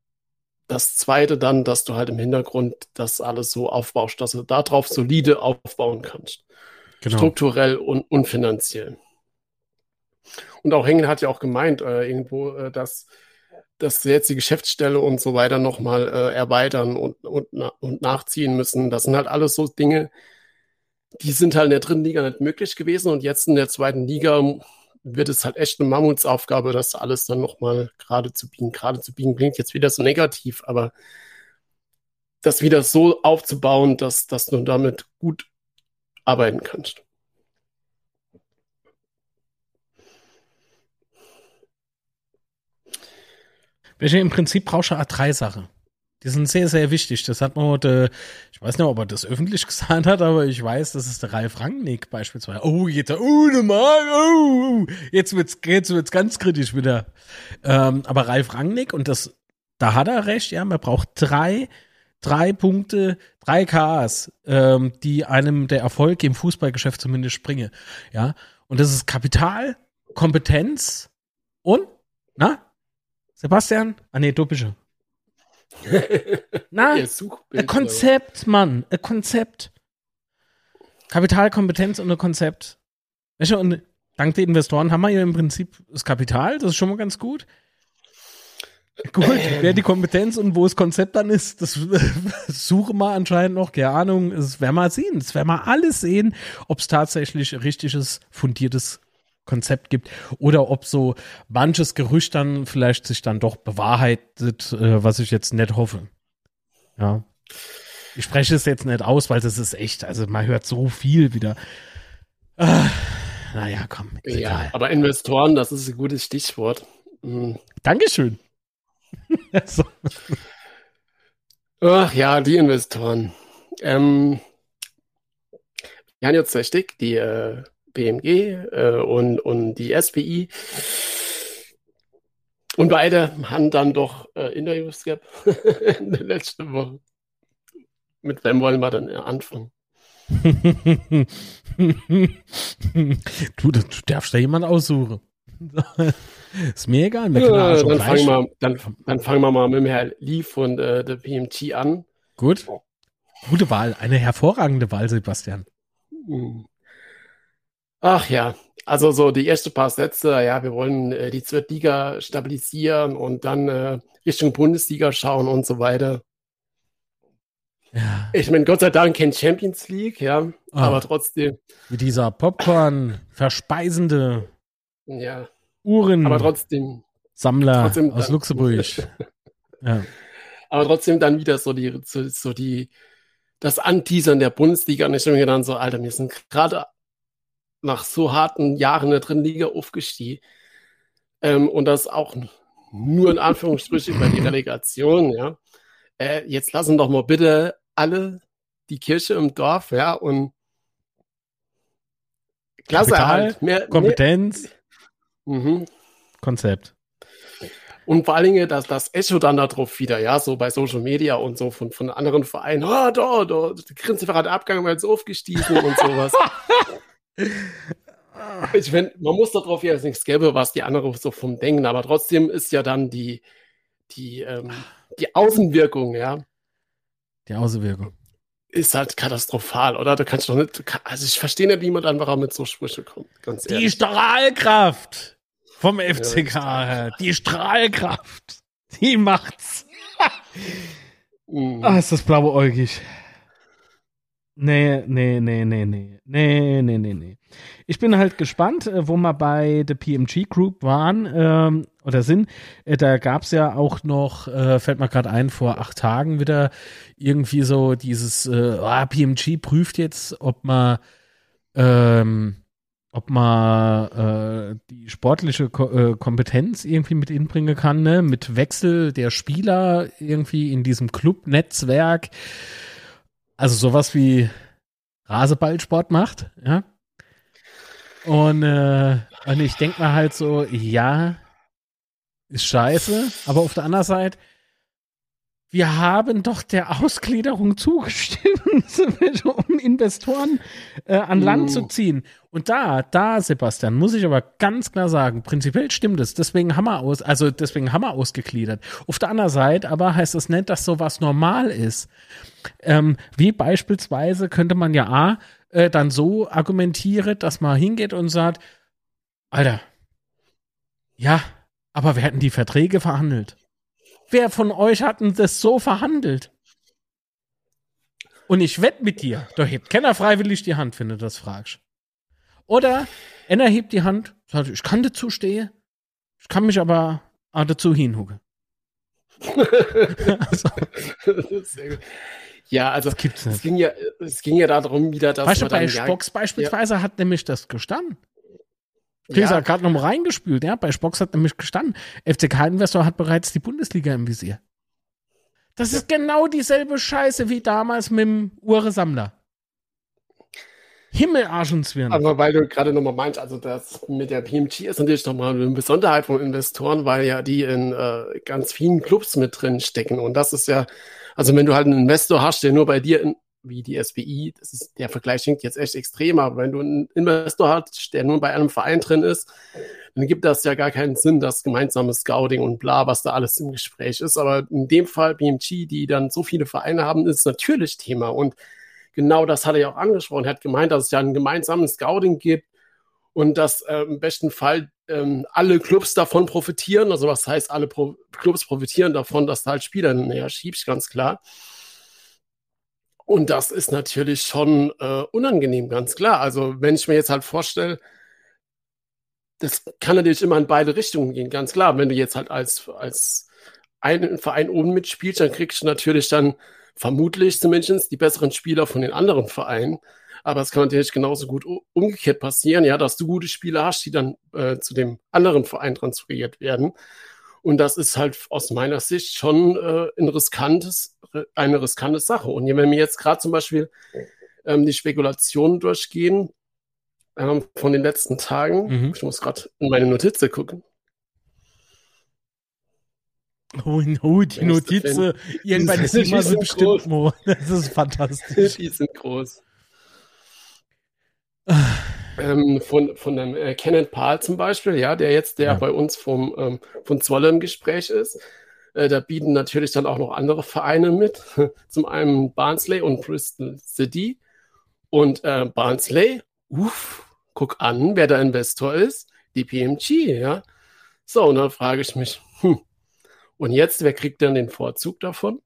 das zweite dann, dass du halt im Hintergrund das alles so aufbaust, dass du darauf solide aufbauen kannst. Genau. Strukturell und, und finanziell. Und auch Hengel hat ja auch gemeint, äh, irgendwo, äh, dass, dass sie jetzt die Geschäftsstelle und so weiter nochmal äh, erweitern und, und, und nachziehen müssen. Das sind halt alles so Dinge, die sind halt in der dritten Liga nicht möglich gewesen und jetzt in der zweiten Liga wird es halt echt eine Mammutsaufgabe, das alles dann nochmal gerade zu biegen. Gerade zu biegen klingt jetzt wieder so negativ, aber das wieder so aufzubauen, dass, dass du damit gut arbeiten kannst. Welche im Prinzip brauchst du A3-Sache. Die sind sehr, sehr wichtig. Das hat man heute, ich weiß nicht, ob er das öffentlich gesagt hat, aber ich weiß, das ist der Ralf Rangnick beispielsweise. Oh, jetzt, oh, oh, jetzt wird's, jetzt wird's ganz kritisch wieder. Ähm, aber Ralf Rangnick, und das, da hat er recht, ja, man braucht drei, drei Punkte, drei Ks, ähm, die einem der Erfolg im Fußballgeschäft zumindest springe, ja. Und das ist Kapital, Kompetenz und, na, Sebastian? Ah, nee, du bist schon. Na, ein Konzept, Mann, ein Konzept. Kapitalkompetenz und ein Konzept. Weißt du, und dank der Investoren haben wir ja im Prinzip das Kapital, das ist schon mal ganz gut. Gut, ähm. wer die Kompetenz und wo das Konzept dann ist, das suchen wir anscheinend noch, keine Ahnung, das werden wir sehen. Das werden wir alles sehen, ob es tatsächlich richtiges, fundiertes Konzept gibt oder ob so manches Gerücht dann vielleicht sich dann doch bewahrheitet, äh, was ich jetzt nicht hoffe. Ja. Ich spreche es jetzt nicht aus, weil das ist echt, also man hört so viel wieder. Ah, naja, komm. Ja, egal. aber Investoren, das ist ein gutes Stichwort. Mhm. Dankeschön. so. Ach ja, die Investoren. Ähm, Jan Jotzechtik, die äh, BMG äh, und, und die SPI. Und beide haben dann doch äh, Interviews gehabt in der letzten Woche. Mit wem wollen wir dann anfangen? du, du darfst da jemand aussuchen. ist mir egal. Ja, dann, fangen wir, dann, dann, fangen wir mal mit dem Herrn Lee von äh, der PMT an. Gut. Gute Wahl. Eine hervorragende Wahl, Sebastian. Mhm. Ach ja, also so die ersten paar Sätze, ja, wir wollen äh, die Zweitliga stabilisieren und dann äh, Richtung Bundesliga schauen und so weiter. Ja. Ich meine, Gott sei Dank kennt Champions League, ja, oh. aber trotzdem. Mit dieser Popcorn verspeisende ja. Uhren. Aber trotzdem. Sammler trotzdem aus Luxemburg. ja. Aber trotzdem dann wieder so die, so, so die, das Anteasern der Bundesliga und ich denke mir dann so, Alter, wir sind gerade nach so harten Jahren der dritten Liga aufgestiegen. Ähm, und das auch nur in Anführungsstrichen bei der Relegation, ja. Äh, jetzt lassen doch mal bitte alle die Kirche im Dorf, ja, und Klasse Kapital, halt. Mehr, Kompetenz, mehr, mhm. Konzept. Und vor allen Dingen dass das Echo dann darauf wieder, ja, so bei Social Media und so von, von anderen Vereinen, oh, da, da, der Grinsefer Abgang, weil es aufgestiegen und sowas. Ich meine, man muss darauf ja nichts gäbe, was die anderen so vom Denken, aber trotzdem ist ja dann die, die, ähm, die Außenwirkung, ja. Die Außenwirkung. Ist halt katastrophal, oder? Du kannst doch nicht, also ich verstehe nicht, wie man einfach mit so Sprüche kommt, ganz ehrlich. Die Strahlkraft vom FCK, ja, die Strahlkraft, die macht's. Mhm. Ah, ist das blauäugig. Nee, nee, nee, nee, nee. Nee, nee, nee, nee. Ich bin halt gespannt, äh, wo wir bei der PMG Group waren ähm, oder sind. Äh, da gab es ja auch noch, äh, fällt mir gerade ein, vor acht Tagen wieder irgendwie so dieses äh, oh, PMG prüft jetzt, ob man ähm, ob man äh, die sportliche Ko äh, Kompetenz irgendwie mit inbringen kann, ne? mit Wechsel der Spieler irgendwie in diesem Club-Netzwerk also sowas wie Raseballsport macht, ja. Und, äh, und ich denke mir halt so, ja, ist scheiße, aber auf der anderen Seite, wir haben doch der Ausgliederung zugestimmt, um Investoren äh, an Land zu mm. ziehen. Und da, da, Sebastian, muss ich aber ganz klar sagen, prinzipiell stimmt es. Deswegen haben wir aus, also deswegen haben wir ausgegliedert. Auf der anderen Seite aber heißt das nicht, dass sowas normal ist. Ähm, wie beispielsweise könnte man ja A, äh, dann so argumentieren, dass man hingeht und sagt, Alter, ja, aber wir hätten die Verträge verhandelt. Wer von euch hat denn das so verhandelt? Und ich wette mit dir, da hebt keiner freiwillig die Hand, wenn du das fragst. Oder einer hebt die Hand, sagt, ich kann dazu stehen, ich kann mich aber dazu hinhucken. also. Ja, also es ging ja, es ging ja darum, wieder dass weißt du, bei Spocks beispielsweise ja. hat nämlich das gestanden. Chris ja. hat gerade noch reingespült, ja. Bei Spocks hat nämlich gestanden. FCK Investor hat bereits die Bundesliga im Visier. Das ja. ist genau dieselbe Scheiße wie damals mit dem Uhre-Sammler. Himmelarsch und Zwirn. Aber weil du gerade nochmal meinst, also das mit der PMG ist natürlich nochmal eine Besonderheit von Investoren, weil ja die in äh, ganz vielen Clubs mit drin stecken. Und das ist ja, also wenn du halt einen Investor hast, der nur bei dir in, wie die SBI, das ist, der Vergleich klingt jetzt echt extrem, aber wenn du einen Investor hast, der nur bei einem Verein drin ist, dann gibt das ja gar keinen Sinn, das gemeinsame Scouting und bla, was da alles im Gespräch ist. Aber in dem Fall BMG, die dann so viele Vereine haben, ist natürlich Thema. Und genau das hat er ja auch angesprochen. Er hat gemeint, dass es ja ein gemeinsames Scouting gibt und dass äh, im besten Fall ähm, alle Clubs davon profitieren. Also was heißt, alle Pro Clubs profitieren davon, dass da halt Spieler näher schiebst, ganz klar. Und das ist natürlich schon äh, unangenehm, ganz klar. Also wenn ich mir jetzt halt vorstelle, das kann natürlich immer in beide Richtungen gehen, ganz klar. Wenn du jetzt halt als, als einen Verein oben mitspielst, dann kriegst du natürlich dann vermutlich zumindest die besseren Spieler von den anderen Vereinen. Aber es kann natürlich genauso gut umgekehrt passieren, ja, dass du gute Spieler hast, die dann äh, zu dem anderen Verein transferiert werden. Und das ist halt aus meiner Sicht schon äh, ein riskantes, eine riskante Sache. Und wenn wir jetzt gerade zum Beispiel ähm, die Spekulationen durchgehen ähm, von den letzten Tagen, mhm. ich muss gerade in meine Notizen gucken. Oh, oh die Notizen, irgendwann ist immer so bestimmt, Mo. Das ist fantastisch. Die sind groß. Ähm, von, von dem äh, Kenneth Pahl zum Beispiel, ja, der jetzt, der ja. bei uns vom, ähm, von Zwolle im Gespräch ist. Äh, da bieten natürlich dann auch noch andere Vereine mit. Zum einen Barnsley und Bristol City. Und äh, Barnsley, uff, guck an, wer der Investor ist. Die PMG, ja. So, und dann frage ich mich, hm, und jetzt, wer kriegt denn den Vorzug davon?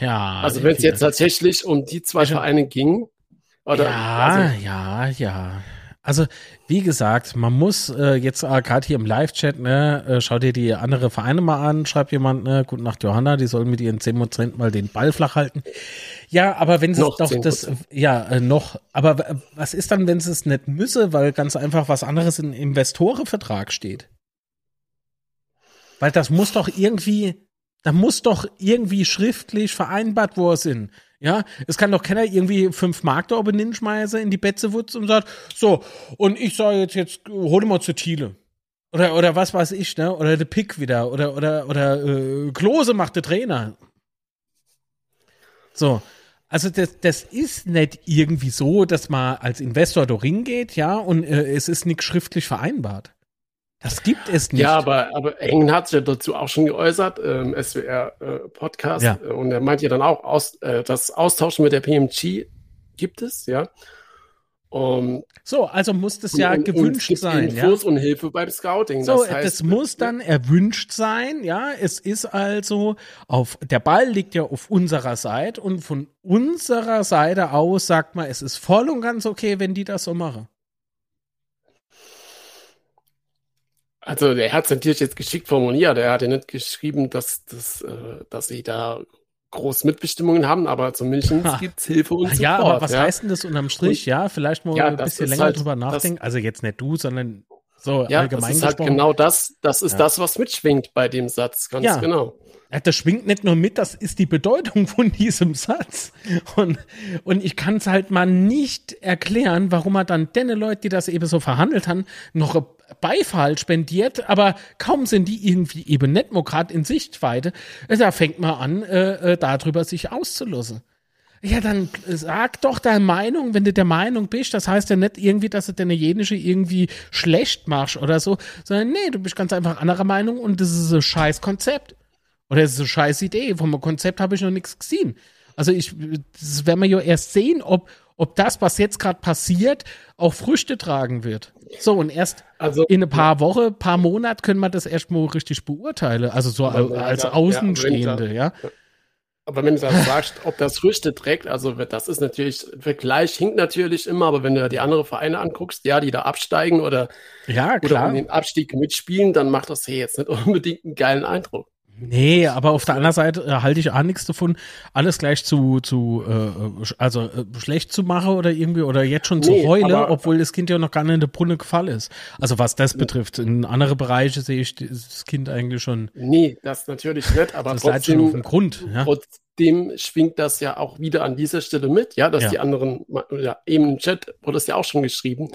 Ja. Also wenn es jetzt tatsächlich um die zwei Vereine ging, oder, ja, also, ja, ja. Also, wie gesagt, man muss äh, jetzt äh, gerade hier im Live-Chat, ne, äh, schau dir die andere Vereine mal an, schreibt jemand, ne, gute Nacht Johanna, die sollen mit ihren 10% mal den Ball flach halten. Ja, aber wenn sie doch 10%. das, ja, äh, noch, aber was ist dann, wenn sie es nicht müsse, weil ganz einfach was anderes im Investorenvertrag steht? Weil das muss doch irgendwie, da muss doch irgendwie schriftlich vereinbart worden sein. Ja, es kann doch keiner irgendwie fünf Mark da oben hinschmeißen in die Betzewutz und sagt, so, und ich sage jetzt, jetzt hol mal zu Thiele. Oder, oder was weiß ich, ne? Oder der Pick wieder. Oder, oder, oder äh, Klose macht der Trainer. So. Also das, das ist nicht irgendwie so, dass man als Investor da hingeht, ja, und äh, es ist nicht schriftlich vereinbart. Das gibt es nicht. Ja, aber, aber Engen hat sich ja dazu auch schon geäußert, ähm, SWR-Podcast. Äh, ja. Und er meint ja dann auch, aus, äh, das Austauschen mit der PMG gibt es, ja. Um, so, also muss das ja und, gewünscht und sein. Infos ja? und Hilfe beim Scouting. So, das heißt, das, das muss dann erwünscht sein, ja. Es ist also auf, der Ball liegt ja auf unserer Seite und von unserer Seite aus sagt man, es ist voll und ganz okay, wenn die das so machen. Also, der hat es natürlich jetzt geschickt formuliert. Er hat ja nicht geschrieben, dass, dass, äh, dass sie da groß Mitbestimmungen haben, aber zumindest gibt es Hilfe und Support. Ja, aber was ja? heißt denn das unterm Strich? ja, vielleicht mal ja, ein das bisschen länger halt- drüber das- nachdenken. also jetzt nicht du, sondern so Ja, allgemein das ist halt gesprochen. genau das, das ist Ja. das, was mitschwingt bei dem Satz, ganz Ja. genau. Das schwingt nicht nur mit, das ist die Bedeutung von diesem Satz. Und, und ich kann es halt mal nicht erklären, warum er dann denen Leute, die das eben so verhandelt haben, noch Beifall spendiert, aber kaum sind die irgendwie eben nicht gerade in Sichtweite, da fängt man an, äh, äh, darüber sich auszulassen. Ja, dann sag doch deine Meinung, wenn du der Meinung bist. Das heißt ja nicht irgendwie, dass du deine jenische irgendwie schlecht machst oder so, sondern nee, du bist ganz einfach anderer Meinung und das ist ein scheiß Konzept. Oder es ist eine scheiß Idee. Vom Konzept habe ich noch nichts gesehen. Also ich, das werden wir ja erst sehen, ob, ob das, was jetzt gerade passiert, auch Früchte tragen wird. So, und erst Also, in ein paar Wochen, paar Monate können wir das erstmal richtig beurteilen. Also so als ja, Außenstehende, ja. Aber wenn du dann sagst, ob das Früchte trägt, also das ist natürlich, Vergleich hinkt natürlich immer, aber wenn du die andere Vereine anguckst, ja, die da absteigen oder, Ja, oder klar. um den Abstieg mitspielen, dann macht das hier jetzt nicht unbedingt einen geilen Eindruck. Nee, aber auf der anderen Seite äh, halte ich auch nichts davon, alles gleich zu, zu äh, also äh, schlecht zu machen oder irgendwie oder jetzt schon zu Nee, heulen, aber- obwohl das Kind ja noch gar nicht in der Brunne gefallen ist. Also was das betrifft. In andere Bereiche sehe ich das Kind eigentlich schon, Nee, das natürlich nicht, aber das leidet schon auf den trotzdem, Grund. Ja? trotzdem schwingt das ja auch wieder an dieser Stelle mit, ja, dass Ja. die anderen, ja, eben im Chat wurde es ja auch schon geschrieben,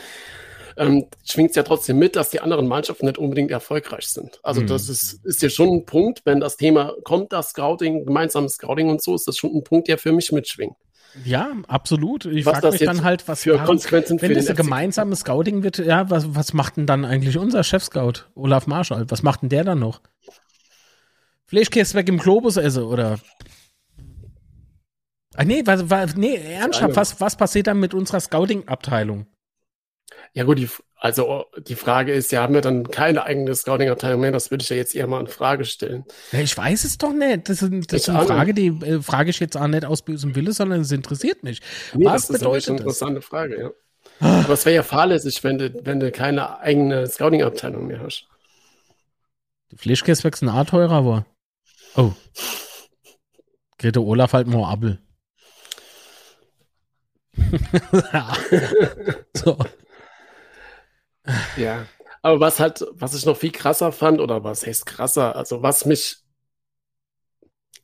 ähm, schwingt es ja trotzdem mit, dass die anderen Mannschaften nicht unbedingt erfolgreich sind. Also Mhm. das ist, ist ja schon ein Punkt, wenn das Thema kommt, das Scouting, gemeinsames Scouting und so, ist das schon ein Punkt, der für mich mitschwingt. Ja, absolut. Ich frage mich dann halt, was für warum- Konsequenzen wenn für das gemeinsames Scouting wird, ja, was, was macht denn dann eigentlich unser Chef-Scout, Olaf Marschall? Was macht denn der dann noch? Fleischkäse weg im Globus essen oder? Ah, nee, was, was, nee, ernsthaft, was, was passiert dann mit unserer Scouting-Abteilung? Ja gut, die, also die Frage ist, ja, haben wir dann keine eigene Scouting-Abteilung mehr? Das würde ich ja jetzt eher mal in Frage stellen. Ja, ich weiß es doch nicht. Das, ist- das ist eine Frage, die äh, frage ich jetzt auch nicht aus bösem Wille, sondern es interessiert mich. Nee, was das ist eine bedeutet das? interessante Frage, ja. Aber es wäre ja fahrlässig, wenn du, wenn du keine eigene Scouting-Abteilung mehr hast. Die Fleischkäse wechseln auch teurer war. Oh. Grete Olaf halt mal Abel. so. Ja. Aber was halt, was ich noch viel krasser fand, oder was heißt krasser, also was mich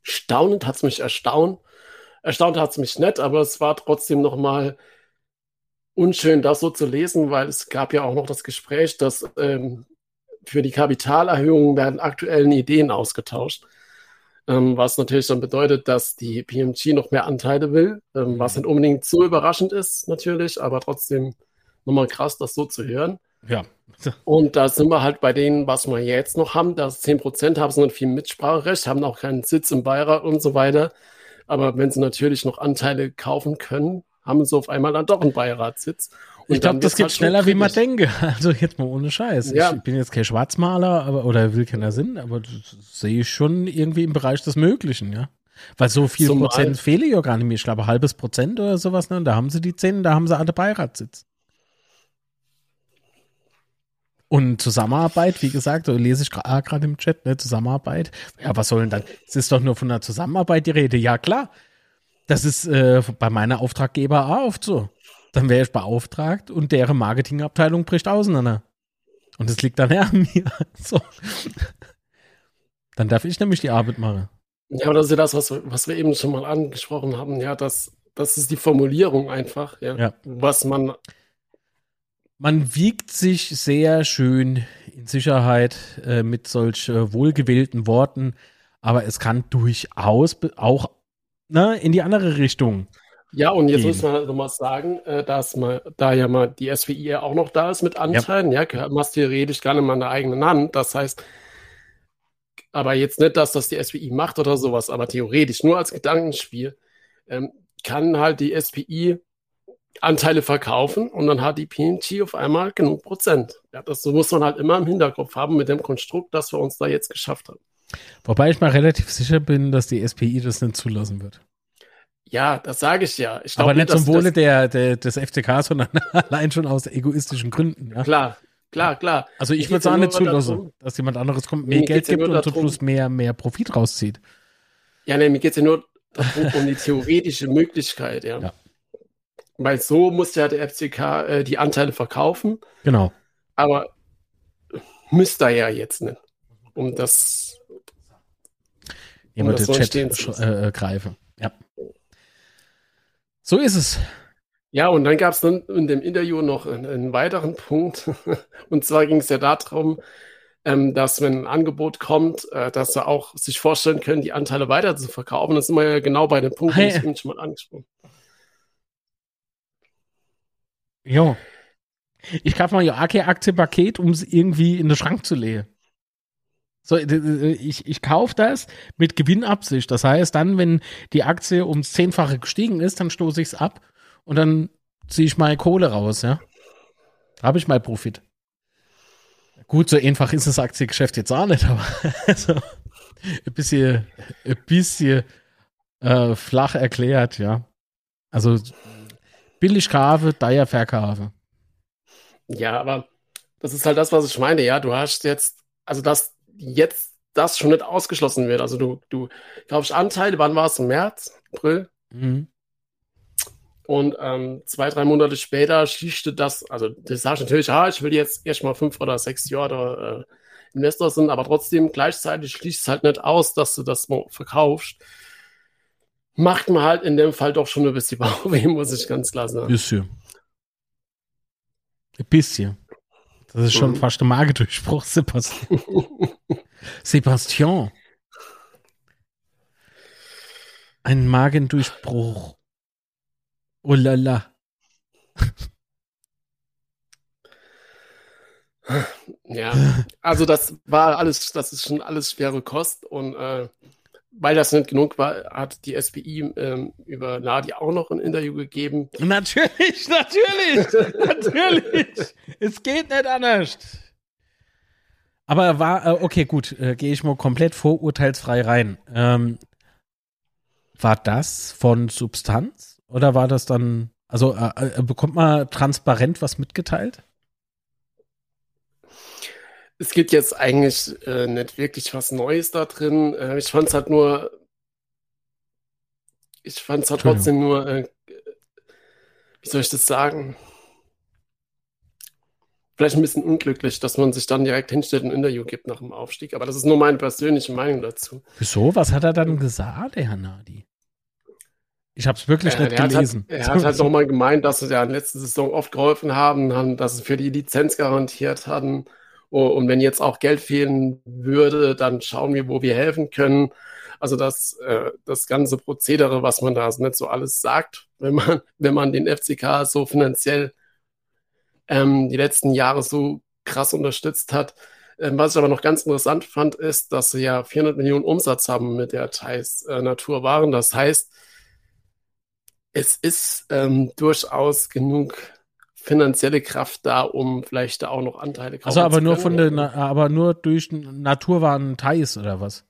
staunend hat es mich erstaunt. Erstaunt hat es mich nicht, aber es war trotzdem nochmal unschön, das so zu lesen, weil es gab ja auch noch das Gespräch, dass ähm, für die Kapitalerhöhung werden aktuellen Ideen ausgetauscht. Ähm, was natürlich dann bedeutet, dass die PMG noch mehr Anteile will, ähm, was nicht unbedingt so überraschend ist, natürlich, aber trotzdem nochmal krass, das so zu hören. Ja. Und da sind wir halt bei denen, was wir jetzt noch haben, dass 10% haben sie noch viel Mitspracherecht, haben auch keinen Sitz im Beirat und so weiter. Aber wenn sie natürlich noch Anteile kaufen können, haben sie auf einmal dann doch einen Beiratssitz. Und Ich glaube, das geht halt schneller, wie man denke. Also jetzt mal ohne Scheiß. Ja. Ich bin jetzt kein Schwarzmaler, aber oder will keiner Sinn, aber das sehe ich schon irgendwie im Bereich des Möglichen, ja. Weil so viel Zumal- Prozent fehle ja gar nicht mehr. Ich glaube, halbes Prozent oder sowas, ne? Da haben sie die 10, da haben sie alle Beiratssitz. Und Zusammenarbeit, wie gesagt, so lese ich gra- gerade im Chat, ne, Zusammenarbeit. Ja, was soll denn dann? Es ist doch nur von der Zusammenarbeit die Rede. Ja, klar. Das ist äh, bei meiner Auftraggeber auch oft so. Dann wäre ich beauftragt und deren Marketingabteilung bricht auseinander. Und es liegt dann an mir. So. Dann darf ich nämlich die Arbeit machen. Ja, aber das ist ja das, was, wir- was wir eben schon mal angesprochen haben. Ja, das, das ist die Formulierung einfach, ja, Ja. was man Man wiegt sich sehr schön in Sicherheit äh, mit solch äh, wohlgewählten Worten, aber es kann durchaus auch ne, in die andere Richtung. Ja, und jetzt gehen. muss man halt nochmal sagen, äh, dass man, da ja mal die SWI ja auch noch da ist mit Anteilen, ja, gehört man theoretisch gar nicht mal in der eigenen Hand. Das heißt, aber jetzt nicht, dass das die SWI macht oder sowas, aber theoretisch, nur als Gedankenspiel, ähm, kann halt die SPI Anteile verkaufen und dann hat die PNG auf einmal genug Prozent. Ja, das muss man halt immer im Hinterkopf haben mit dem Konstrukt, das wir uns da jetzt geschafft haben. Wobei ich mal relativ sicher bin, dass die SPI das nicht zulassen wird. Ja, das sage ich ja. Ich Aber nicht zum Wohle der, der, des FCK, sondern allein schon aus egoistischen Gründen. Ja? Klar, klar, klar. Also ich würde es auch nicht zulassen, dass jemand anderes kommt, mehr Geld gibt ja und zum Schluss mehr, mehr Profit rauszieht. Ja, nee, mir geht es ja nur darum, um die theoretische Möglichkeit, ja. ja. Weil so muss ja der FCK äh, die Anteile verkaufen. Genau. Aber müsste er ja jetzt nicht. Um das. Um das den Chat äh, äh, greifen. Ja. So ist es. Ja, und dann gab es dann in dem Interview noch einen, einen weiteren Punkt. und zwar ging es ja darum, ähm, dass wenn ein Angebot kommt, äh, dass sie auch sich vorstellen können, die Anteile weiter zu verkaufen. Das sind wir ja genau bei dem Punkt, den ich eben schon mal angesprochen Jo. Ich kaufe mal ja AK-Aktie-Paket, um es irgendwie in den Schrank zu legen. So, ich, ich kaufe das mit Gewinnabsicht. Das heißt, dann, wenn die Aktie ums Zehnfache gestiegen ist, dann stoße ich es ab und dann ziehe ich meine Kohle raus, ja. Habe ich mal Profit. Gut, so einfach ist das Aktiengeschäft jetzt auch nicht, aber also, ein bisschen, ein bisschen äh, flach erklärt, ja. Also billig kaufen, teuer verkaufen. Ja, aber das ist halt das, was ich meine, ja. Du hast jetzt, also dass jetzt das schon nicht ausgeschlossen wird. Also du, du kaufst Anteile, wann war es? Im März, April? Mhm. Und ähm, zwei, drei Monate später schließt das, also du sagst natürlich, ah, ich will jetzt erstmal fünf oder sechs Jahre äh, Investor sind, aber trotzdem gleichzeitig schließt es halt nicht aus, dass du das verkaufst. Macht man halt in dem Fall doch schon ein bisschen Bauchweh, muss ich ganz klar sagen. Bisschen. Ein bisschen. Das ist schon mhm. fast ein Magedurchbruch, Sebastian. Sebastian. Ein Magendurchbruch. Oh la la. Ja, also das war alles, das ist schon alles schwere Kost und äh, weil das nicht genug war, hat die SPI ähm, über Nadi auch noch ein Interview gegeben. Natürlich, natürlich, natürlich. Es geht nicht anders. Aber war, äh, okay, gut, äh, gehe ich mal komplett vorurteilsfrei rein. Ähm, war das von Substanz oder war das dann, also äh, äh bekommt man transparent was mitgeteilt? Es gibt jetzt eigentlich äh, nicht wirklich was Neues da drin. Äh, ich fand es halt nur, ich fand es halt trotzdem nur, äh, wie soll ich das sagen? Vielleicht ein bisschen unglücklich, dass man sich dann direkt hinstellt und ein Interview gibt nach dem Aufstieg. Aber das ist nur meine persönliche Meinung dazu. Wieso? Was hat er dann gesagt, der Herr Nadi? Ich habe es wirklich äh, nicht gelesen. Hat, er hat halt nochmal gemeint, dass sie ja in der letzten Saison oft geholfen haben, dass sie für die Lizenz garantiert hatten und wenn jetzt auch Geld fehlen würde, dann schauen wir, wo wir helfen können. Also das, äh, das ganze Prozedere, was man da nicht so alles sagt, wenn man, wenn man den FCK so finanziell ähm, die letzten Jahre so krass unterstützt hat. Ähm, was ich aber noch ganz interessant fand, ist, dass sie ja 400 Millionen Umsatz haben mit der Thais äh, Naturwaren. Das heißt, es ist ähm, durchaus genug finanzielle Kraft da, um vielleicht da auch noch Anteile kaufen Also aber nur von den, aber nur durch Naturwaren Thais oder was?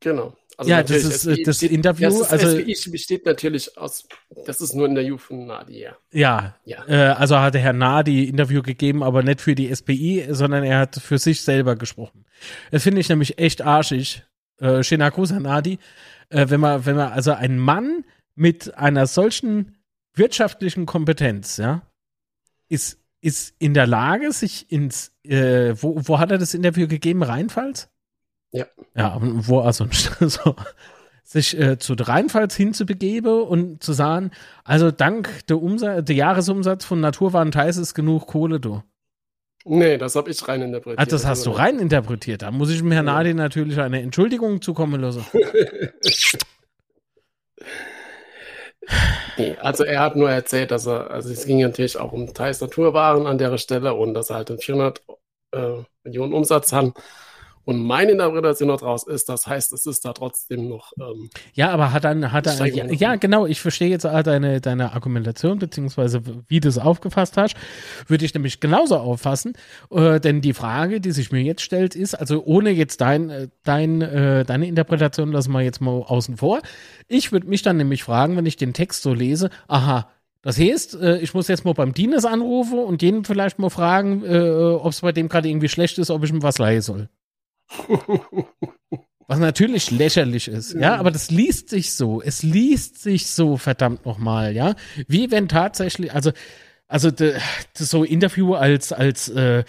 Genau. Also ja, das ist SWI das Interview. Das ist, also SWI besteht natürlich aus, das ist nur ein Interview von Nadi, ja. Ja, ja. Äh, also hat der Herr Nadi Interview gegeben, aber nicht für die SPI, sondern er hat für sich selber gesprochen. Das finde ich nämlich echt arschig. Äh, schöner Gruß an Nadi. Äh, wenn man, wenn man also ein Mann mit einer solchen wirtschaftlichen Kompetenz, ja, ist, ist in der Lage, sich ins, äh, wo, wo hat er das Interview gegeben? Rheinpfalz? Ja. Ja, wo also so, sich äh, zu Rheinpfalz hinzubegeben und zu sagen, also dank der, Umsatz, der Jahresumsatz von Naturwaren Thais ist genug Kohle, du. Nee, das habe ich rein interpretiert. Ah, das hast du rein interpretiert. Da muss ich dem Herrn Nadi natürlich eine Entschuldigung zukommen lassen. Nee, also er hat nur erzählt, dass er, also es ging natürlich auch um Thais Naturwaren an der Stelle und dass er halt einen 400 äh, Millionen Umsatz haben Und meine Interpretation daraus ist, das heißt, es ist da trotzdem noch. Ähm, ja, aber hat dann, hat er, ja, ja, genau, ich verstehe jetzt deine, deine Argumentation, beziehungsweise wie du es aufgefasst hast, würde ich nämlich genauso auffassen. Äh, denn die Frage, die sich mir jetzt stellt, ist, also ohne jetzt dein, äh, dein, äh, deine Interpretation lassen wir jetzt mal außen vor. Ich würde mich dann nämlich fragen, wenn ich den Text so lese, aha, das heißt, äh, ich muss jetzt mal beim Dieners anrufen und den vielleicht mal fragen, äh, ob es bei dem gerade irgendwie schlecht ist, ob ich ihm was leihen soll. Was natürlich lächerlich ist, ja, aber das liest sich so. Es liest sich so verdammt nochmal, ja. Wie wenn tatsächlich, also, also de, de, so Interview als, als äh,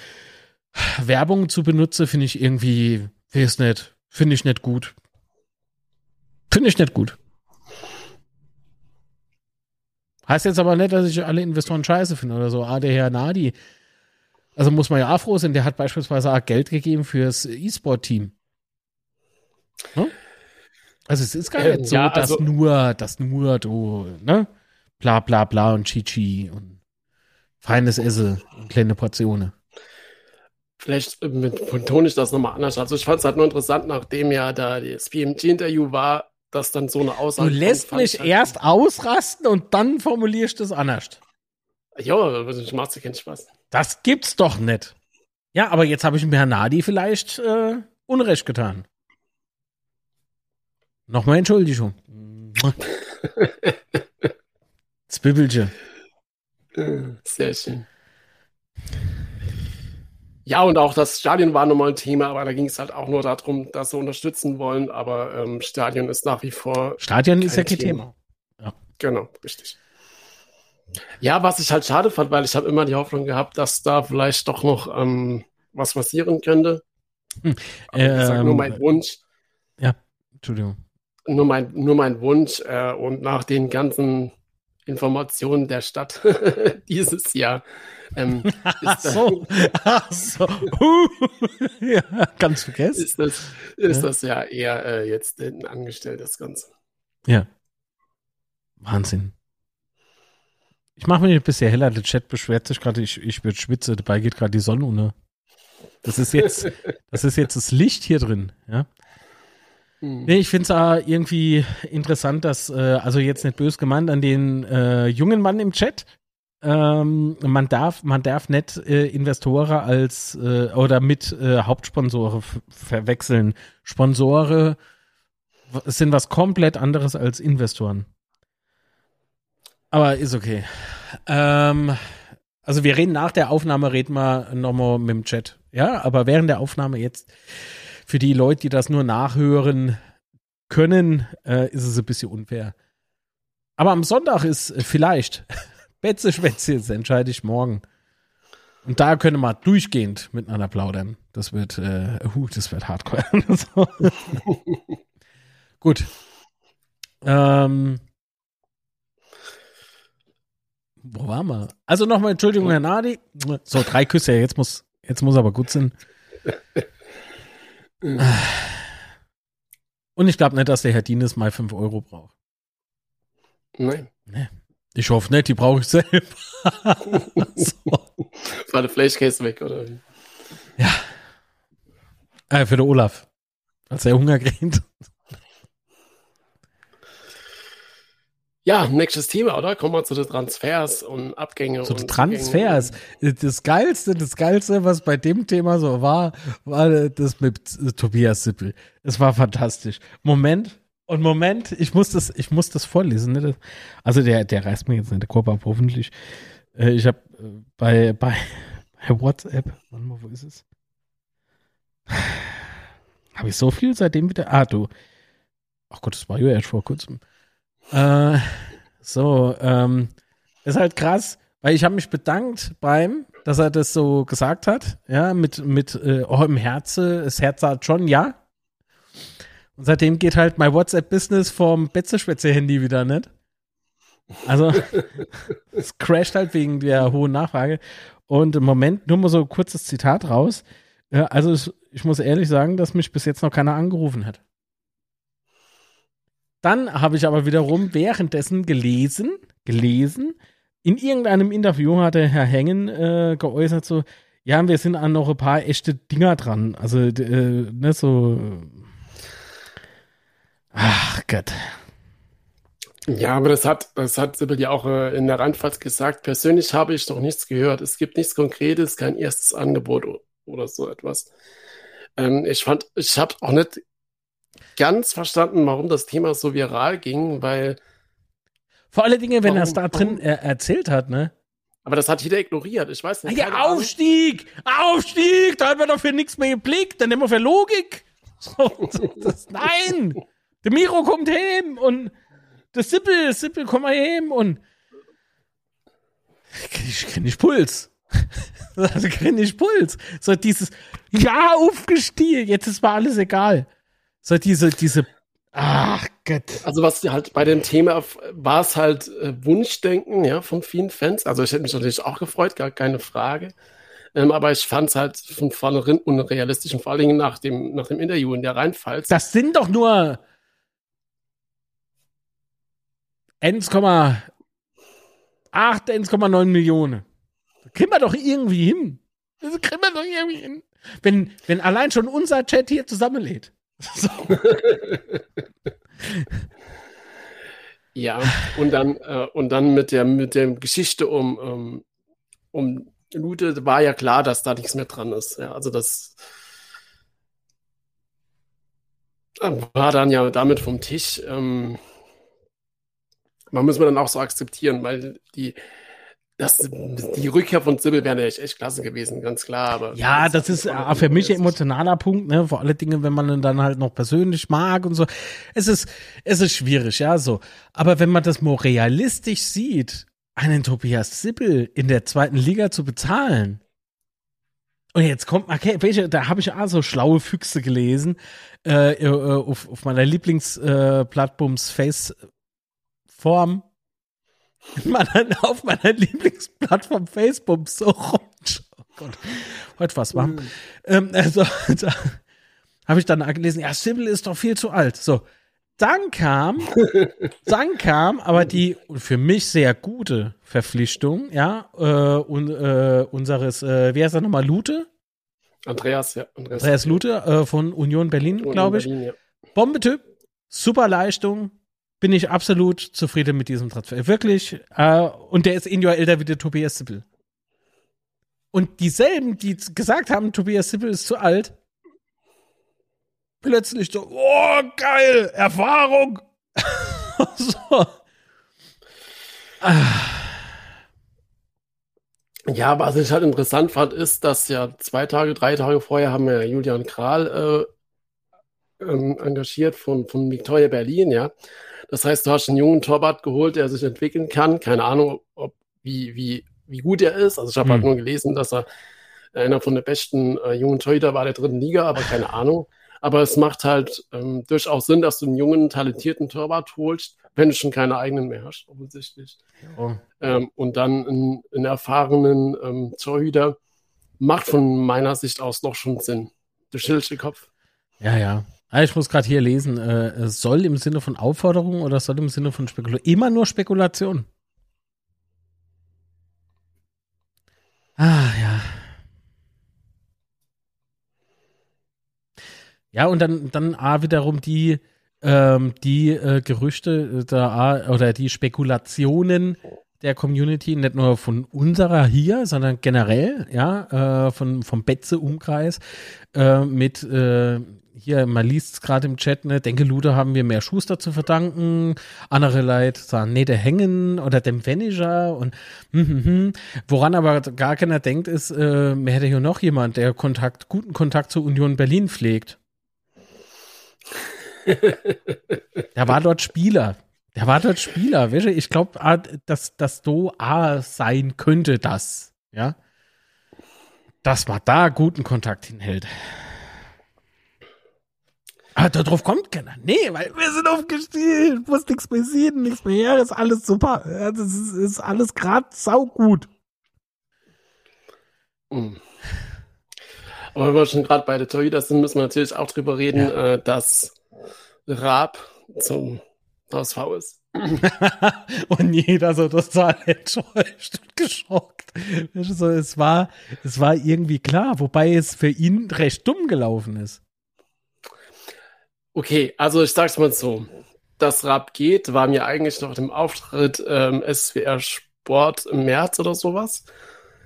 Werbung zu benutzen, finde ich irgendwie, weiß nicht, finde ich nicht gut. Finde ich nicht gut. Heißt jetzt aber nicht, dass ich alle Investoren scheiße finde oder so. Ah, der Herr Nadi, also muss man ja auch froh sein, der hat beispielsweise auch Geld gegeben fürs E-Sport-Team. Hm? Also es ist gar nicht ähm, so, ja, also, dass nur, dass nur du, ne? Bla bla bla und Chichi und feines Essen und kleine Portionen. Vielleicht betone ich das nochmal anders. Also ich fand es halt nur interessant, nachdem ja da das PMG-Interview war, dass dann so eine Aussage. Du lässt mich halt erst ausrasten und dann formulierst du es anders. Ja, dir keinen Spaß. Das gibt's doch nicht. Ja, aber jetzt habe ich mir Herrn Nadi vielleicht äh, Unrecht getan. Nochmal Entschuldigung. Zwiebelchen. Sehr schön. Ja, und auch das Stadion war nochmal ein Thema, aber da ging es halt auch nur darum, dass sie unterstützen wollen, aber ähm, Stadion ist nach wie vor. Stadion ist ja kein Thema. Thema. Ja. Genau, richtig. Ja, was ich halt schade fand, weil ich habe immer die Hoffnung gehabt, dass da vielleicht doch noch ähm, was passieren könnte. Hm. Ähm, nur mein Wunsch. Ja, Entschuldigung. Nur mein, nur mein Wunsch äh, und nach den ganzen Informationen der Stadt dieses Jahr. Ähm, Ach so, Ach so. Uh. ja, ganz vergessen. Ist das, ist ja. das ja eher äh, jetzt hinten angestellt, das Ganze. Ja. Wahnsinn. Ich mache mich ein bisschen heller. Der Chat beschwert sich gerade, ich, ich wird schwitze. Dabei geht gerade die Sonne unter. Das ist jetzt, das ist jetzt das Licht hier drin, ja. Hm. Nee, ich finde es auch irgendwie interessant, dass, äh, also jetzt nicht bös gemeint an den äh, jungen Mann im Chat, ähm, man darf, man darf nicht äh, Investoren als äh, oder mit äh, Hauptsponsore verwechseln. Sponsore sind was komplett anderes als Investoren. Aber ist okay. Ähm, also wir reden nach der Aufnahme, reden wir nochmal mit dem Chat. Ja, aber während der Aufnahme jetzt, für die Leute, die das nur nachhören können, äh, ist es ein bisschen unfair. Aber am Sonntag ist äh, vielleicht Betze Schwätze, jetzt entscheide ich morgen. Und da können wir durchgehend miteinander plaudern. Das wird, äh, uh, das wird hardcore. Gut. Ähm, wo waren wir? Also nochmal Entschuldigung, Herr Nadi. So, drei Küsse, jetzt muss, jetzt muss aber gut sein. Und ich glaube nicht, dass der Herr Dienes mal 5 Euro braucht. Nein. Nee. Ich hoffe nicht, die brauche ich selber. so. War der Flashcase weg, oder? Ja. Äh, für den Olaf. Als er Hunger kriegt. Ja, nächstes Thema, oder? Kommen wir zu den Transfers und Abgänge. Zu den Transfers. Das Geilste, das Geilste, was bei dem Thema so war, war das mit Tobias Sippel. Es war fantastisch. Moment. Und Moment, ich muss das, ich muss das vorlesen. Ne? Also der, der reißt mir jetzt nicht der Korb ab, hoffentlich. Äh, ich habe äh, bei, bei, bei WhatsApp, warte mal, wo ist es? Habe ich so viel seitdem wieder? Ah, du. Ach Gott, das war ja erst vor kurzem. Äh, so, ähm, ist halt krass, weil ich habe mich bedankt beim, dass er das so gesagt hat, ja, mit, mit äh, oh, im Herze, das Herz sagt schon ja. Und seitdem geht halt mein WhatsApp-Business vom Betzeschwätze-Handy wieder nicht. Also, es crasht halt wegen der hohen Nachfrage. Und im Moment nur mal so ein kurzes Zitat raus. Also, ich muss ehrlich sagen, dass mich bis jetzt noch keiner angerufen hat. Dann habe ich aber wiederum währenddessen gelesen, gelesen, in irgendeinem Interview hatte Herr Hengen äh, geäußert so, Ja, wir sind an noch ein paar echte Dinger dran. Also, äh, ne, so. Ach Gott. Ja, aber das hat, das hat Sibyl ja auch äh, in der Rheinpfalz gesagt. Persönlich habe ich noch nichts gehört. Es gibt nichts Konkretes, kein erstes Angebot oder so etwas. Ähm, ich fand, ich habe auch nicht ganz verstanden, warum das Thema so viral ging, weil. Vor allen Dingen, wenn er es da drin äh, erzählt hat, ne? Aber das hat jeder ignoriert. Ich weiß nicht. Ja, Aufstieg! Ahnung. Aufstieg! Da hat man doch für nichts mehr geblickt. Dann nehmen wir für Logik. So, das, nein! Der Miro kommt heim und der Sippel, Sippel, komm mal heim und ich kenne nicht Puls. Also kenne ich Puls. So dieses, ja, aufgestiegen, jetzt ist mal alles egal. So diese, diese, ach Gott. Also was halt bei dem Thema war es halt äh, Wunschdenken, ja, von vielen Fans. Also ich hätte mich natürlich auch gefreut, gar keine Frage. Ähm, aber ich fand es halt von vornherein unrealistisch und vor allen Dingen nach dem, nach dem Interview in der Rheinpfalz. Das sind doch nur 1,8, 1,9 Millionen. Kriegen wir doch irgendwie hin. Das kriegen wir doch irgendwie hin. Wenn, wenn allein schon unser Chat hier zusammenlädt. So. ja, und dann, äh, und dann mit der, mit der Geschichte um, um, um Lute war ja klar, dass da nichts mehr dran ist. Ja, also das war dann ja damit vom Tisch. Ähm, man muss man dann auch so akzeptieren, weil die, das, die Rückkehr von Sibyl wäre echt, echt klasse gewesen, ganz klar. Aber ja, das ist äh, für mich ein emotionaler Punkt, ne? Vor allen Dingen, wenn man ihn dann halt noch persönlich mag und so. Es ist, es ist schwierig, ja, so. Aber wenn man das mal realistisch sieht, einen Tobias Sibyl in der zweiten Liga zu bezahlen. Und jetzt kommt, okay, welche, da habe ich auch so schlaue Füchse gelesen, äh, äh auf, auf meiner Lieblingsplattbums äh, Face Form meiner, auf meiner Lieblingsplattform Facebook so rum. Oh Gott, heute was war. Mhm. Ähm, also, da habe ich dann gelesen, ja, Sybil ist doch viel zu alt. So, dann kam, dann kam aber die für mich sehr gute Verpflichtung, ja, äh, und, äh, unseres, äh, wie heißt er nochmal, Lute? Andreas, ja. Andreas, Andreas Lute äh, von Union Berlin, glaube ich. Berlin, ja. Bombetyp, super Leistung, bin ich absolut zufrieden mit diesem Transfer. Wirklich. Äh, und der ist ein Jahr älter wie der Tobias Sippel. Und dieselben, die gesagt haben, Tobias Sippel ist zu alt, plötzlich so, oh, geil, Erfahrung. so. Ja, was ich halt interessant fand, ist, dass ja zwei Tage, drei Tage vorher haben wir Julian Kral äh, ähm, engagiert von, von Victoria Berlin, ja. Das heißt, du hast einen jungen Torwart geholt, der sich entwickeln kann. Keine Ahnung, ob, wie, wie, wie gut er ist. Also ich habe halt hm. halt nur gelesen, dass er einer von den besten äh, jungen Torhüter war der dritten Liga, aber keine Ahnung. Aber es macht halt ähm, durchaus Sinn, dass du einen jungen, talentierten Torwart holst, wenn du schon keine eigenen mehr hast, offensichtlich. Oh. Ähm, und dann einen, einen erfahrenen ähm, Torhüter macht von meiner Sicht aus doch schon Sinn. Du schüttelst den Kopf. Ja, ja. Ah, ich muss gerade hier lesen, äh, soll im Sinne von Aufforderung oder soll im Sinne von Spekulation? Immer nur Spekulation. Ah, ja. Ja, und dann, dann A, wiederum die, ähm, die äh, Gerüchte äh, da, oder die Spekulationen der Community, nicht nur von unserer hier, sondern generell, ja, äh, von, vom Betze-Umkreis, äh, mit, äh, hier, man liest es gerade im Chat, ne, denke Lude haben wir mehr Schuster zu verdanken, andere Leute sagen, nee, der Hängen oder dem Venisher und hm, hm, hm. woran aber gar keiner denkt, ist, äh, man hätte hier noch jemand, der Kontakt, guten Kontakt zur Union Berlin pflegt. der war dort Spieler. Der war dort Spieler. Weißt du? Ich glaube, ah, dass das Do A sein könnte, das. Ja. Dass man da guten Kontakt hinhält. Aber darauf kommt keiner. Nee, weil wir sind aufgestiegen. Muss nichts mehr sehen, nichts mehr her. Ist alles super. Das ist, ist alles gerade saugut. Mhm. Aber wenn wir schon gerade bei der Torhüter sind, müssen wir natürlich auch drüber reden, ja. äh, dass Raab zum HSV ist. und jeder so total enttäuscht und geschockt. So, es war, es war irgendwie klar, wobei es für ihn recht dumm gelaufen ist. Okay, also ich sag's mal so. Das Rap geht war mir eigentlich noch dem Auftritt ähm, SWR Sport im März oder sowas.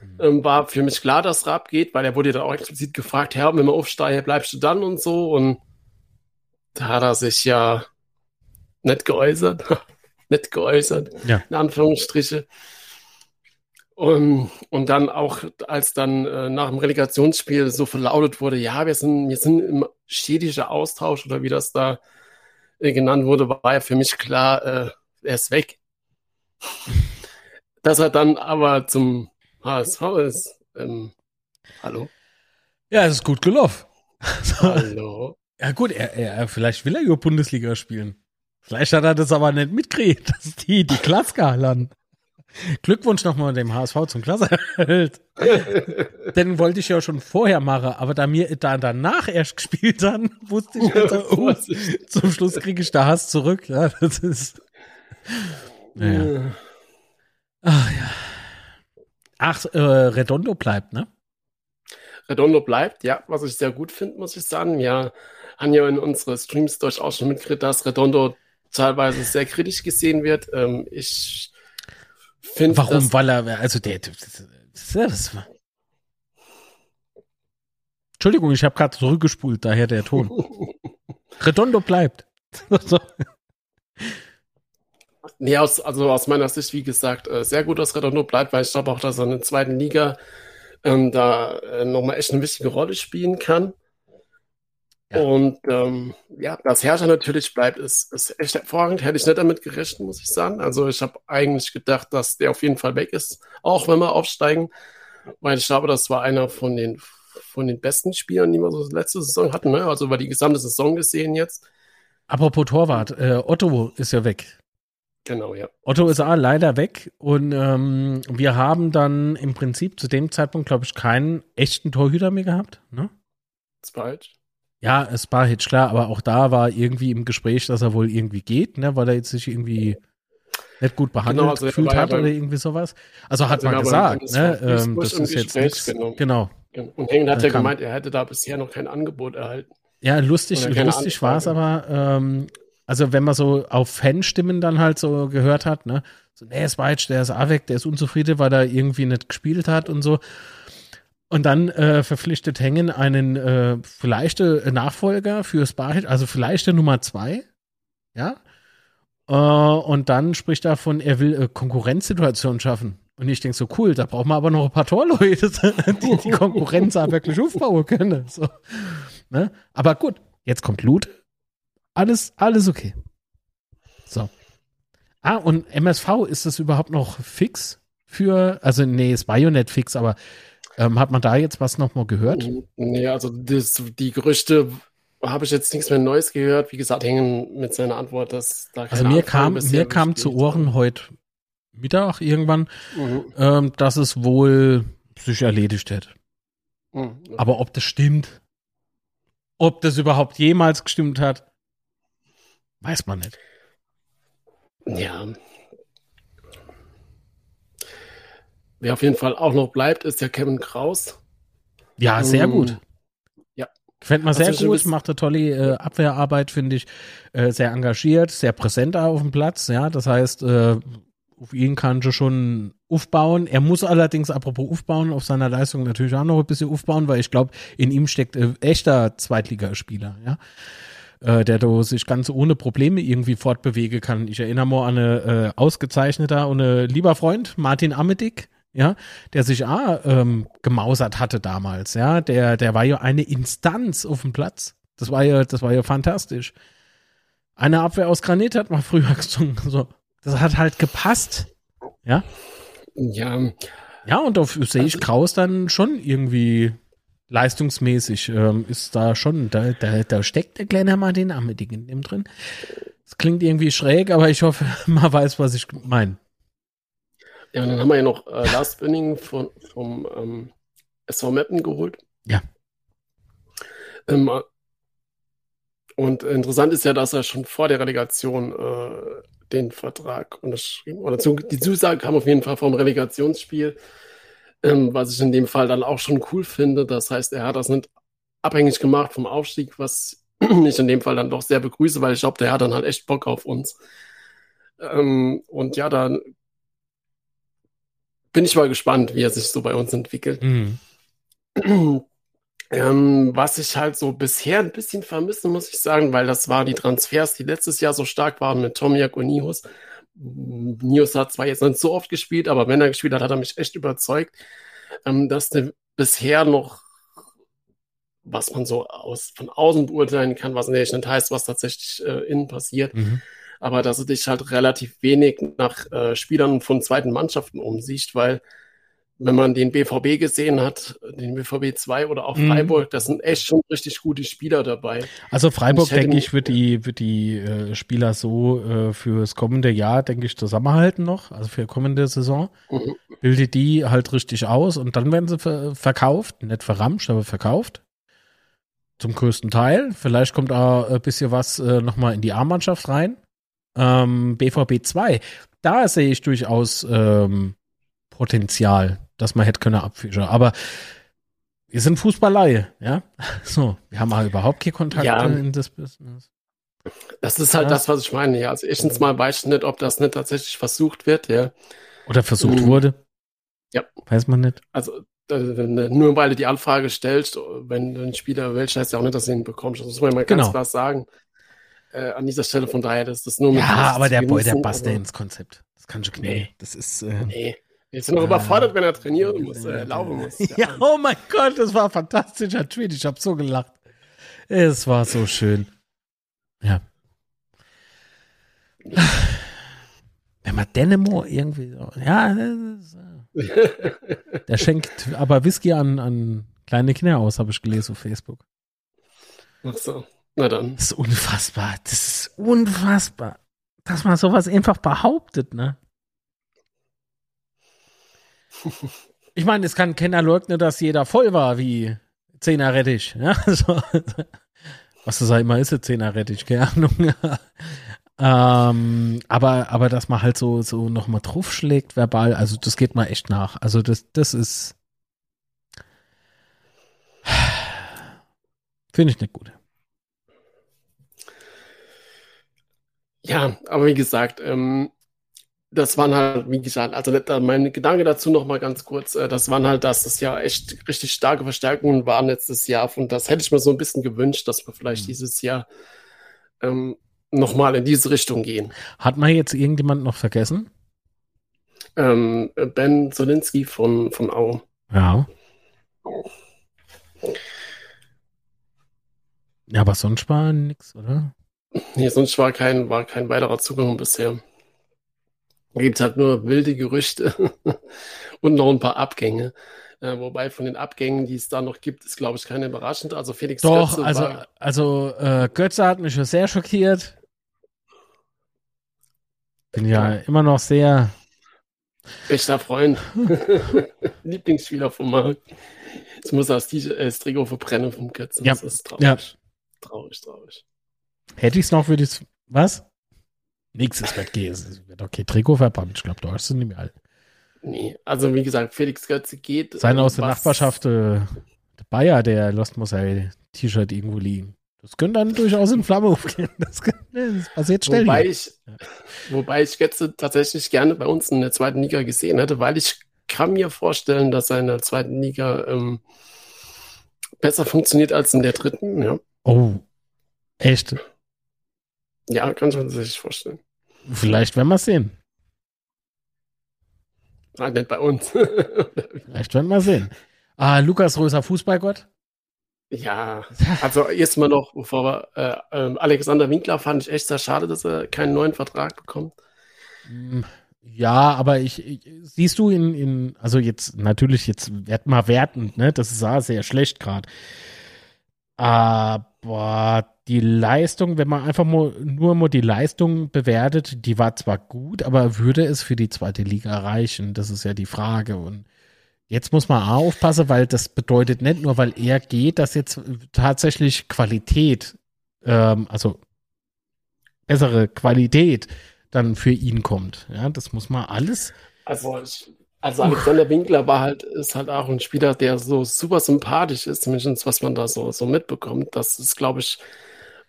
Mhm. Ähm, war für mich klar, dass Rap geht, weil er wurde dann auch explizit gefragt, Herr, wenn wir aufsteigen, bleibst du dann und so. Und da hat er sich ja nicht geäußert. nicht geäußert, ja. in Anführungsstriche. Und, und dann auch, als dann äh, nach dem Relegationsspiel so verlautet wurde, ja, wir sind, wir sind im städtischen Austausch oder wie das da äh, genannt wurde, war ja für mich klar, äh, er ist weg. Dass er dann aber zum HSV ist. Ähm, hallo? Ja, es ist gut gelaufen. hallo? Ja gut, er, er, vielleicht will er ja Bundesliga spielen. Vielleicht hat er das aber nicht mitgekriegt, dass die die Klasse landen. Glückwunsch nochmal dem HSV zum Klassenerhalt. Den wollte ich ja schon vorher machen, aber da mir da danach erst gespielt haben, wusste ich, also, oh, zum Schluss kriege ich da Hass zurück. Ja, das ist. Naja. Ach ja. Ach, äh, Redondo bleibt, ne? Redondo bleibt, ja, was ich sehr gut finde, muss ich sagen. Ja, haben ja in unsere Streams durchaus schon mitgekriegt, dass Redondo teilweise sehr kritisch gesehen wird. Ähm, ich finde. Warum? Weil er, also der. Das, Entschuldigung, ich habe gerade zurückgespult, daher der Ton. Redondo bleibt. nee, aus, also aus meiner Sicht, wie gesagt, äh, sehr gut, dass Redondo bleibt, weil ich glaube auch, dass er in der zweiten Liga ähm, da äh, nochmal echt eine wichtige Rolle spielen kann. Ja. Und ähm, ja, dass Herrscher natürlich bleibt, ist, ist echt hervorragend. Hätte ich nicht damit gerechnet, muss ich sagen. Also ich habe eigentlich gedacht, dass der auf jeden Fall weg ist, auch wenn wir aufsteigen. Weil ich glaube, das war einer von den, von den besten Spielern, die wir so letzte Saison hatten. Ne? Also über die gesamte Saison gesehen jetzt. Apropos Torwart, äh, Otto ist ja weg. Genau, ja. Otto ist A leider weg und ähm, wir haben dann im Prinzip zu dem Zeitpunkt, glaube ich, keinen echten Torhüter mehr gehabt. Ne? Zweit. Ja, es war Hitch, klar, aber auch da war irgendwie im Gespräch, dass er wohl irgendwie geht, ne, weil er jetzt sich irgendwie nicht gut behandelt genau, also gefühlt hat oder irgendwie sowas. Also hat also man gesagt, ne, ähm, das ist jetzt nichts. Genau. Und Hengen hat ja gemeint, er hätte da bisher noch kein Angebot erhalten. Ja, lustig, lustig war es aber, ähm, also wenn man so auf Fanstimmen dann halt so gehört hat, ne, so, nee, Weitsch, der ist weg, der ist unzufrieden, weil er irgendwie nicht gespielt hat und so. Und dann äh, verpflichtet Hengen einen äh, vielleicht äh, Nachfolger für Sparhit, also vielleicht der Nummer zwei. Ja. Äh, und dann spricht er von, er will äh, Konkurrenzsituationen schaffen. Und ich denke so, cool, da braucht man aber noch ein paar Torleute, die die Konkurrenz auch wirklich aufbauen können. So. Ne? Aber gut, jetzt kommt Loot. Alles, alles okay. So. Ah, und MSV, ist das überhaupt noch fix für, also nee, ja nicht fix, aber ähm, hat man da jetzt was nochmal gehört? Nee, also das, die Gerüchte habe ich jetzt nichts mehr Neues gehört. Wie gesagt, hängen mit seiner Antwort, dass da Also mir kam, mir kam zu Ohren heute Mittag irgendwann, mhm. ähm, dass es wohl sich erledigt hätte. Mhm. Aber ob das stimmt, ob das überhaupt jemals gestimmt hat, weiß man nicht. Ja, Wer auf jeden Fall auch noch bleibt, ist der Kevin Kraus. Ja, sehr um, gut. Ja. Gefällt mir sehr gut, macht eine tolle äh, Abwehrarbeit, finde ich. Äh, sehr engagiert, sehr präsent auf dem Platz. Ja, das heißt, äh, auf ihn kann ich schon aufbauen. Er muss allerdings, apropos aufbauen, auf seiner Leistung natürlich auch noch ein bisschen aufbauen, weil ich glaube, in ihm steckt äh, echter Zweitligaspieler, ja. Äh, der da sich ganz ohne Probleme irgendwie fortbewegen kann. Ich erinnere mal an eine äh, ausgezeichneter und eine lieber Freund, Martin Amedick, ja, der sich ah, ähm, gemausert hatte damals, ja, der, der war ja eine Instanz auf dem Platz. Das war ja, das war ja fantastisch. Eine Abwehr aus Granit hat man früher gesungen. So. Das hat halt gepasst. Ja. Ja. Ja, und auf sehe ich also, Kraus dann schon irgendwie leistungsmäßig. Ähm, ist da schon, da, da, da steckt der kleine Martin Ameding in dem drin. Das klingt irgendwie schräg, aber ich hoffe, man weiß, was ich meine. Ja, und dann haben wir ja noch äh, Lars Bönning von, vom ähm, SV Meppen geholt. Ja. Ähm, und interessant ist ja, dass er schon vor der Relegation äh, den Vertrag unterschrieben. Oder zu, die Zusage kam auf jeden Fall vom Relegationsspiel, ähm, was ich in dem Fall dann auch schon cool finde. Das heißt, er hat das nicht abhängig gemacht vom Aufstieg, was ich in dem Fall dann doch sehr begrüße, weil ich glaube, der hat dann halt echt Bock auf uns. Ähm, und ja, dann bin ich mal gespannt, wie er sich so bei uns entwickelt. Mhm. Ähm, was ich halt so bisher ein bisschen vermisse, muss ich sagen, weil das waren die Transfers, die letztes Jahr so stark waren mit Tomiak und Nihus. Nius hat zwar jetzt nicht so oft gespielt, aber wenn er gespielt hat, hat er mich echt überzeugt, ähm, dass der bisher noch, was man so aus, von außen beurteilen kann, was nicht heißt, was tatsächlich äh, innen passiert, mhm. Aber dass er dich halt relativ wenig nach äh, Spielern von zweiten Mannschaften umsieht, weil wenn man den BVB gesehen hat, den BVB 2 oder auch mhm. Freiburg, mhm. das sind echt schon richtig gute Spieler dabei. Also Freiburg, denke ich, wird die, wird die äh, Spieler so äh, fürs kommende Jahr, denke ich, zusammenhalten noch, also für kommende Saison. Mhm. Bildet die halt richtig aus und dann werden sie ver verkauft, nicht verramscht, aber verkauft. Zum größten Teil. Vielleicht kommt auch ein bisschen was äh, nochmal in die A-Mannschaft rein. Ähm, BVB 2, da sehe ich durchaus ähm, Potenzial dass man hätte können abfischen. Aber wir sind Fußballei, ja. So, wir haben halt überhaupt keine Kontakte ja. in das Business. Das ist halt ja. das, was ich meine, ja. Also erstens mal weiß ich nicht, ob das nicht tatsächlich versucht wird, ja. Oder versucht mhm. wurde. Ja. Weiß man nicht. Also nur weil du die Anfrage stellst, wenn du einen Spieler willst, heißt ja auch nicht, dass du ihn bekommst. Das muss man mal genau. ganz klar sagen. Äh, an dieser Stelle von daher, das ist nur mit Ja, aber der Boy, der passt ja ins Konzept. Das kann schon knicken. Nee. Das ist. Äh, nee. Jetzt noch überfordert, wenn er trainieren muss, äh, laufen muss. Ja. ja, oh mein Gott, das war ein fantastischer Tweet. Ich habe so gelacht. Es war so schön. Ja. Wenn man Dynamo irgendwie so, ja, ist, äh, der schenkt aber Whisky an, an kleine Kinder aus, habe ich gelesen auf Facebook. Ach so, na dann. Das ist unfassbar. Das ist unfassbar, dass man sowas einfach behauptet, ne? Ich meine, es kann keiner leugnen, dass jeder voll war wie Zehner Rettich. Ja? So, was das halt immer ist, Zehner Rettich, keine Ahnung. ähm, aber, aber dass man halt so, so nochmal draufschlägt verbal, also das geht mal echt nach. Also das, das ist. Finde ich nicht gut. Ja, aber wie gesagt, ähm, das waren halt, wie gesagt, also mein Gedanke dazu noch mal ganz kurz, äh, das waren halt, dass das ja echt richtig starke Verstärkungen waren letztes Jahr und das hätte ich mir so ein bisschen gewünscht, dass wir vielleicht mhm. dieses Jahr ähm, noch mal in diese Richtung gehen. Hat man jetzt irgendjemand noch vergessen? Ähm, ben Solinski von, von Au. Ja. Ja, aber sonst war nichts, oder? Nee, sonst war kein, war kein weiterer Zugang bisher gibt halt nur wilde Gerüchte und noch ein paar Abgänge. Äh, wobei von den Abgängen, die es da noch gibt, ist, glaube ich, keine überraschend. Also Felix Doch, Götze also, war, also äh, Götze hat mich schon sehr schockiert. Bin ja, ja immer noch sehr. Bester Freund. Lieblingsspieler vom Markt. Jetzt muss er das, äh, das Trikot verbrennen vom Götzen. Ja. Das ist traurig. Ja. Traurig, traurig. Hätte ich es noch, würde ich Was? Wird gehen. Es wird okay, Trikot verbrannt. Ich glaube, da ist es nicht mehr alt. Nee, also wie gesagt, Felix Götze geht. Sein aus der Nachbarschaft, äh, der Bayer, der Lost ein T-Shirt irgendwo liegen. Das könnte dann durchaus in Flamme aufgehen. Das, das passiert schnell. Wobei ich, wobei ich Götze tatsächlich gerne bei uns in der zweiten Liga gesehen hätte, weil ich kann mir vorstellen, dass er in der zweiten Liga ähm, besser funktioniert als in der dritten. Ja. Oh, echt? Ja, kann man sich vorstellen. Vielleicht werden wir es sehen. Nein, nicht bei uns. Vielleicht werden wir sehen. Ah, Lukas Röser, Fußballgott? Ja, also erstmal noch, bevor wir äh, äh, Alexander Winkler fand ich echt sehr schade, dass er keinen neuen Vertrag bekommt. Mm, ja, aber ich, ich siehst du in, in, also jetzt natürlich jetzt wert mal wertend, ne? Das sah sehr schlecht gerade. Aber die Leistung, wenn man einfach nur, nur mal die Leistung bewertet, die war zwar gut, aber würde es für die zweite Liga reichen? Das ist ja die Frage. Und jetzt muss man auch aufpassen, weil das bedeutet nicht nur, weil er geht, dass jetzt tatsächlich Qualität, ähm, also bessere Qualität dann für ihn kommt. Ja, das muss man alles. Also, ich, also Alexander Winkler war halt, ist halt auch ein Spieler, der so super sympathisch ist, zumindest was man da so, so mitbekommt. Das ist, glaube ich,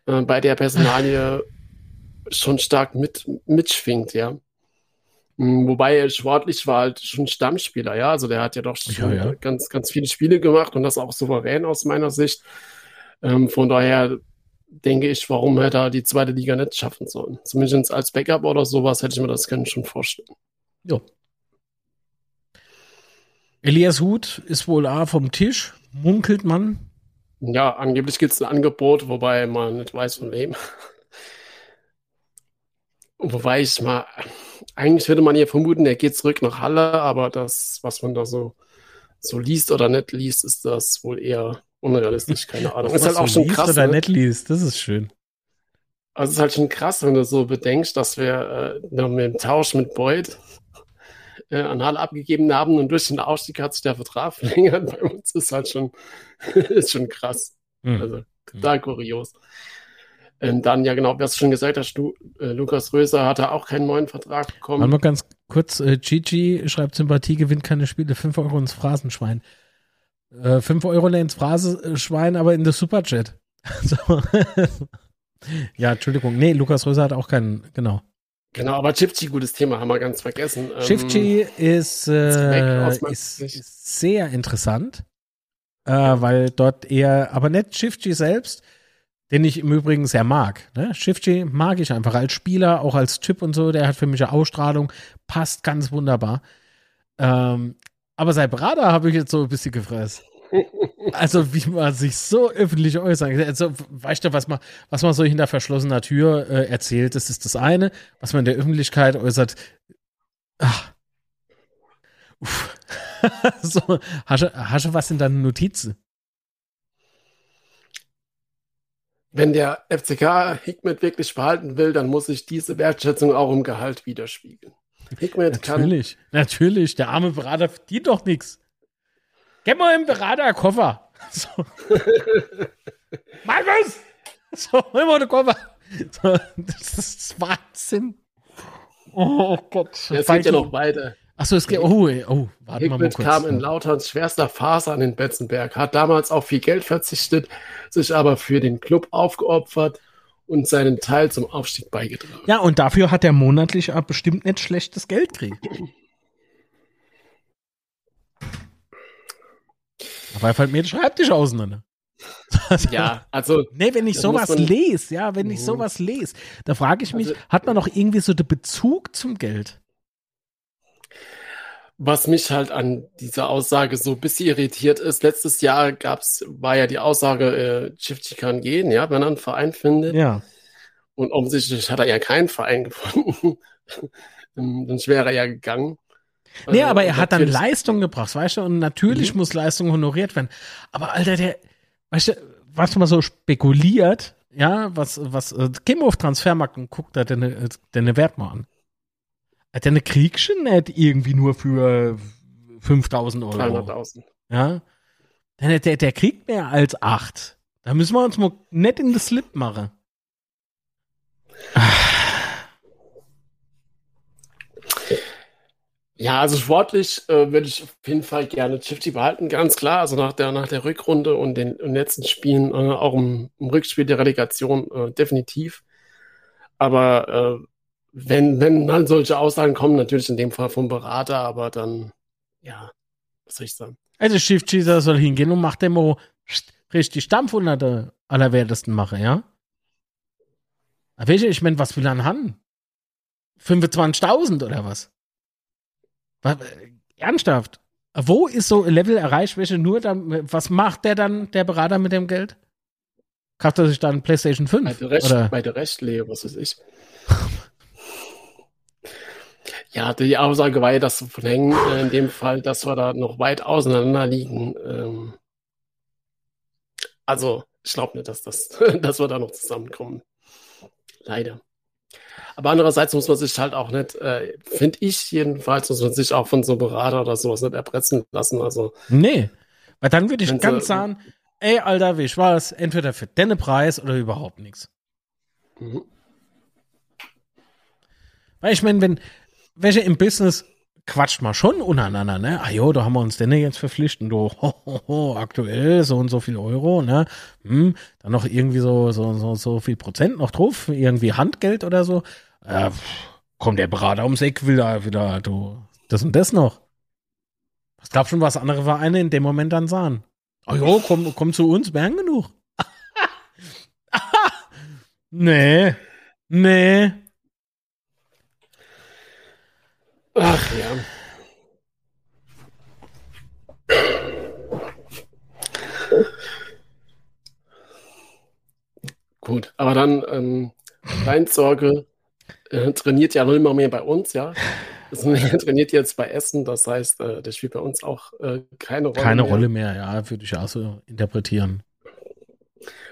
äh, bei der Personalie schon stark mit, mitschwingt, ja. Mm, wobei er sportlich war halt schon Stammspieler, ja. Also der hat ja doch schon Ja, ja. ganz, ganz viele Spiele gemacht und das auch souverän aus meiner Sicht. Ähm, von daher denke ich, warum hätte er die zweite Liga nicht schaffen sollen. Zumindest als Backup oder sowas hätte ich mir das können schon vorstellen. Jo. Elias Huth ist wohl A vom Tisch, munkelt man. Ja, angeblich gibt es ein Angebot, wobei man nicht weiß von wem. Wobei ich mal, eigentlich würde man hier vermuten, er geht zurück nach Halle, aber das, was man da so, so liest oder nicht liest, ist das wohl eher unrealistisch, keine Ahnung. Ist halt auch schon krass. Oder Ne? nicht liest, das ist schön. Also es ist halt schon krass, wenn du so bedenkst, dass wir äh, mit dem Tausch mit Boyd äh, an Halle abgegeben haben und durch den Ausstieg hat sich der Vertrag verlängert. Bei uns ist halt schon, ist schon krass. Hm. Also total kurios. Ähm, dann, ja genau, was du schon gesagt hast, du, äh, Lukas Röser hatte auch keinen neuen Vertrag Warte bekommen. mal ganz kurz, äh, Gigi schreibt Sympathie, gewinnt keine Spiele, 5 Euro ins Phrasenschwein. Äh, 5 Euro ins Phrasenschwein, aber in das Superchat. So. ja, Entschuldigung. Nee, Lukas Röser hat auch keinen, genau. Genau, aber Chipchi, gutes Thema, haben wir ganz vergessen. Ähm, Shifty ist, weg äh, ist, ist sehr interessant, äh, weil dort eher, aber nicht Shifty selbst, den ich im Übrigen sehr mag. Ne? Shifty mag ich einfach als Spieler, auch als Typ und so, der hat für mich eine Ausstrahlung, passt ganz wunderbar. Ähm, aber sein Berater habe ich jetzt so ein bisschen gefressen. Also, wie man sich so öffentlich äußert. Also, weißt du, was man, was man so hinter verschlossener Tür äh, erzählt, das ist das eine. Was man in der Öffentlichkeit äußert, ach. Uff. so, hast du, hast du was in deinen Notizen? Wenn der FCK Hikmet wirklich behalten will, dann muss sich diese Wertschätzung auch im Gehalt widerspiegeln. Hikmet kann Natürlich, natürlich. Der arme Berater verdient doch nichts. Gib mal im Berater einen Koffer. So. Markus! So, mal einen Koffer. So, das ist Wahnsinn. Oh Gott. Es geht ja noch weiter. Achso, es geht. Oh, oh, warte mal, mal Hikmet kurz. kam in Lauterns schwerster Phase an den Betzenberg, hat damals auf viel Geld verzichtet, sich aber für den Club aufgeopfert und seinen Teil zum Aufstieg beigetragen. Ja, und dafür hat er monatlich bestimmt nicht schlechtes Geld gekriegt. Er fällt mir der Schreibtisch auseinander. Ja, also Nee, wenn ich sowas lese, ja, wenn ich Mhm. sowas lese, da frage ich mich, Also- hat man noch irgendwie so den Bezug zum Geld? was mich halt an dieser Aussage so ein bisschen irritiert ist, letztes Jahr gab's, war ja die Aussage, äh, Chifchi kann gehen, ja, wenn er einen Verein findet. Ja. Und offensichtlich hat er ja keinen Verein gefunden. Sonst wäre er ja gegangen. Nee, Äh, aber er hat dann Leistung gebracht, weißt du, und natürlich Mhm. muss Leistung honoriert werden. Aber Alter, der, weißt du, was mal so spekuliert, ja, was, was, äh, geh mal auf Transfermarkt und guck da deine, äh, deine Wert mal an. Deine kriegst du nicht irgendwie nur für 5000 Euro. 300.000. Ja. Der, der, der kriegt mehr als acht. Da müssen wir uns mal nicht in den Slip machen. Ja, also sportlich äh, würde ich auf jeden Fall gerne Chifty behalten, ganz klar. Also nach der, nach der Rückrunde und den, den letzten Spielen, äh, auch im, im Rückspiel der Relegation, äh, definitiv. Aber äh, wenn, wenn dann solche Aussagen kommen, natürlich in dem Fall vom Berater, aber dann, ja, was soll ich sagen? Also Shift Cheeser soll hingehen und macht dem richtig Dampf unter der allerwertesten Mache, ja? Aber ich meine, was will er haben? 25.000 oder was? Ernsthaft? Wo ist so ein Level erreicht, welche nur dann, was macht der dann, der Berater mit dem Geld? Kauft er sich dann PlayStation 5? Bei der, Recht, oder? bei der Rechtslehre, was weiß ich. Ja, die Aussage war ja, dass von Hängen äh, in dem Fall, dass wir da noch weit auseinander liegen. Ähm, also, ich glaube nicht, dass, das, dass wir da noch zusammenkommen. Leider. Aber andererseits muss man sich halt auch nicht, äh, finde ich jedenfalls, muss man sich auch von so einem Berater oder sowas nicht erpressen lassen. Also, Nee. Weil dann würde ich ganz sagen, ey, Alter, wie ich was, entweder für deine Preis oder überhaupt nichts. mhm. Weil ich meine, wenn welche im Business quatscht mal schon untereinander, ne? Ah jo, da haben wir uns denn jetzt verpflichtet, du, ho, ho, ho, aktuell so und so viel Euro, ne? Hm, dann noch irgendwie so, so, so, so viel Prozent noch drauf, irgendwie Handgeld oder so. Äh, kommt der Berater ums Eck, da wieder, du, das und das noch. Es gab schon, was andere Vereine in dem Moment dann sahen. Oh jo, komm, komm zu uns, werden genug. nee, nee. Ach ja. Gut, aber dann ähm, Sorge äh, trainiert ja noch immer mehr bei uns, ja. Also, er trainiert jetzt bei Essen, das heißt, äh, der spielt bei uns auch äh, keine Rolle Keine mehr. Rolle mehr, ja, würde ich auch so interpretieren.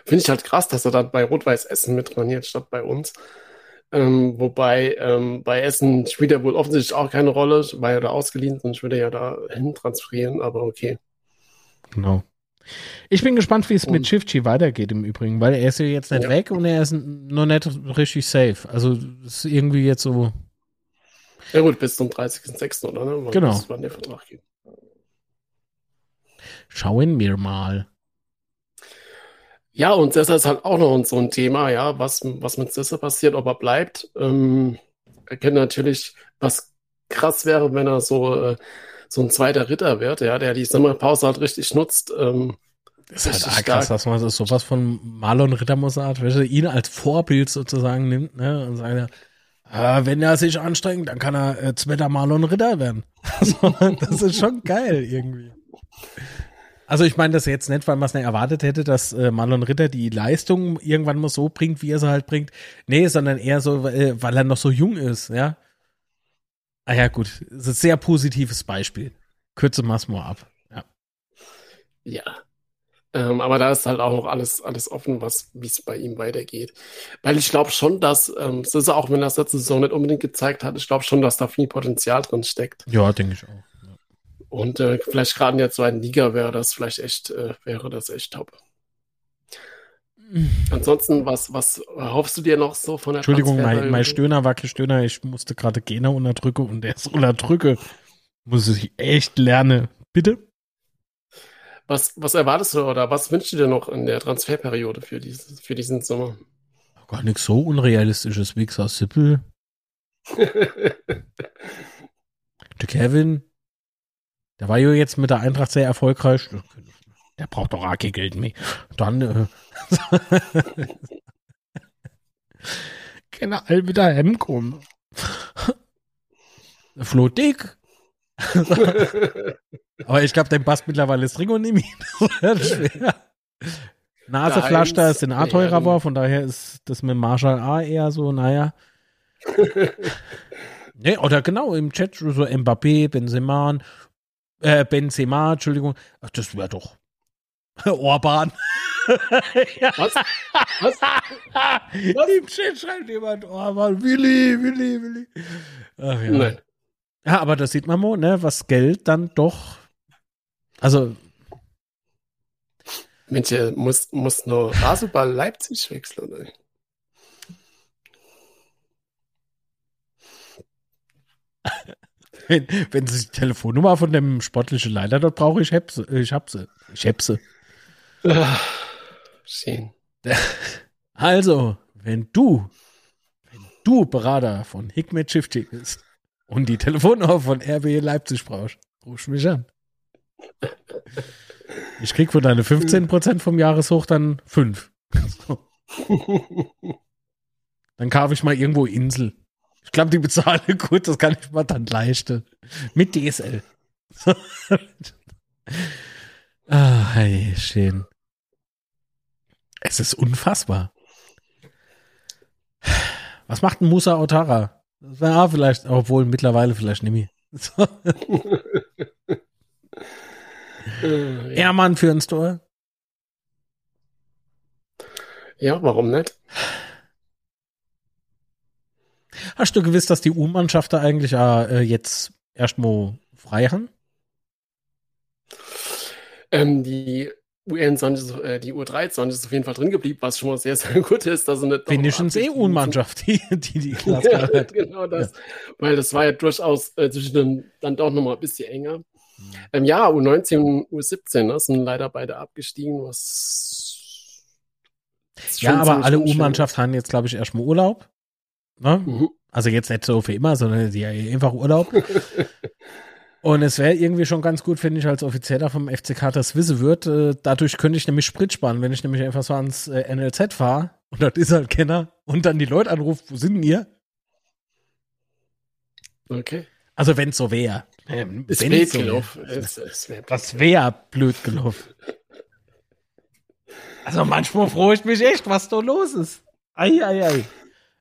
Finde ich halt krass, dass er dann bei Rot-Weiß Essen mit trainiert, statt bei uns. Ähm, wobei ähm, bei Essen spielt er wohl offensichtlich auch keine Rolle, weil er da ausgeliehen, sonst würde er ja da hin transferieren, aber okay. Genau. Ich bin gespannt, wie es mit Shifty weitergeht im Übrigen, weil er ist ja jetzt nicht ja. weg und er ist noch nicht richtig safe. Also ist irgendwie jetzt so. Ja gut, bis zum 30.06. oder? Ne? Wann genau. Wann der Vertrag geht. Schauen wir mal. Ja, und Sessa ist halt auch noch so ein Thema, ja, was, was mit Sessa passiert, ob er bleibt. Ähm, er kennt natürlich, was krass wäre, wenn er so, äh, so ein zweiter Ritter wird, ja, der die Sommerpause halt richtig nutzt. Ähm, das ist halt krass, dass man das sowas von Marlon Rittermossad, wenn er ihn als Vorbild sozusagen nimmt, ne, und sagt, äh, wenn er sich anstrengt, dann kann er äh, zweiter Marlon Ritter werden. Also, das ist schon geil irgendwie. Also ich meine das jetzt nicht, weil man es nicht erwartet hätte, dass äh, Marlon Ritter die Leistung irgendwann mal so bringt, wie er sie halt bringt. Nee, sondern eher so, äh, weil er noch so jung ist, ja. Ah ja, gut. Das ist ein sehr positives Beispiel. Kürze Masmo ab. Ja. Ja. Ähm, aber da ist halt auch noch alles, alles offen, was, wie es bei ihm weitergeht. Weil ich glaube schon, dass, ähm, ist auch wenn das letzte Saison nicht unbedingt gezeigt hat, ich glaube schon, dass da viel Potenzial drin steckt. Ja, denke ich auch. Und äh, vielleicht gerade in der zweiten Liga wäre das vielleicht echt, äh, wäre das echt top. Ansonsten, was, was hoffst du dir noch so von der Entschuldigung, mein, mein Stöhner war kein Stöhner. Ich musste gerade Gena unterdrücken und der ist unterdrücke. Muss ich echt lernen. Bitte? Was, was erwartest du oder was wünschst du dir noch in der Transferperiode für, dieses, für diesen Sommer? Gar nichts so unrealistisches. Wichser Sippel. der Kevin, der war ja jetzt mit der Eintracht sehr erfolgreich. Der braucht doch kein Geld mehr. Dann äh, keine all wieder heimkommen. Flo Dick. Aber ich glaube, dein passt mittlerweile das Ringo nicht mehr. Nasepflaster ist den A teurer war, von daher ist das mit Marshall A eher so, naja. nee, oder genau, im Chat so Mbappé, Benzema, äh, Benzema, Entschuldigung. Ach, das wäre doch Orban. Was? Was? Was? Im Chat schreibt jemand Orban. Willi, Willi, Willi. Ach ja. Nein. Ja, aber das sieht man mal, ne, was Geld dann doch. Also. Mensch, muss, muss nur Rasenball Leipzig wechseln, oder? wenn, wenn sie die Telefonnummer von dem sportlichen Leiter dort brauche, ich hab sie. Ich hab sie. Ich hab sie. Schön. Also, wenn du, wenn du Berater von Hikmet Shifty bist und die Telefonnummer von RB Leipzig brauchst, ruf mich an. Ich krieg von deine 15% vom Jahreshoch dann 5. Dann kaufe ich mal irgendwo Insel. Ich glaube, die bezahlen gut, das kann ich mir dann leisten. Mit DSL. ah, hey, schön. Es ist unfassbar. Was macht ein Musa Otara? Ja, vielleicht, obwohl mittlerweile vielleicht mehr. äh, Ehrmann für ein Store. Ja, warum nicht? Hast du gewiss, dass die U-Mannschaft da eigentlich äh, jetzt erstmal frei haben? Ähm, die U21, äh, die U23 ist auf jeden Fall drin geblieben, was schon mal sehr, sehr gut ist, dass sie nicht Wenigstens EU-Mannschaft, die die, die Klasse ja, hat. genau das. Ja. Weil das war ja durchaus äh, zwischen den, dann doch nochmal ein bisschen enger. Mhm. Ähm, ja, U19 und U17 ne, sind leider beide abgestiegen, was. Ja, aber alle U-Mannschaften haben jetzt, glaube ich, erstmal Urlaub. Ne? Mhm. Also jetzt nicht so für immer, sondern die einfach Urlaub. Und es wäre irgendwie schon ganz gut, finde ich, als Offizieller vom FCK das wissen wird. Äh, dadurch könnte ich nämlich Sprit sparen, wenn ich nämlich einfach so ans äh, NLZ fahre und das ist halt Kenner und dann die Leute anruft, wo sind ihr? Okay. Also wenn es so wäre. Ähm, es wäre so gelaufen. Es, es wär das wäre blöd gelaufen. Also manchmal freue ich mich echt, was da los ist. Ei, ei, ei.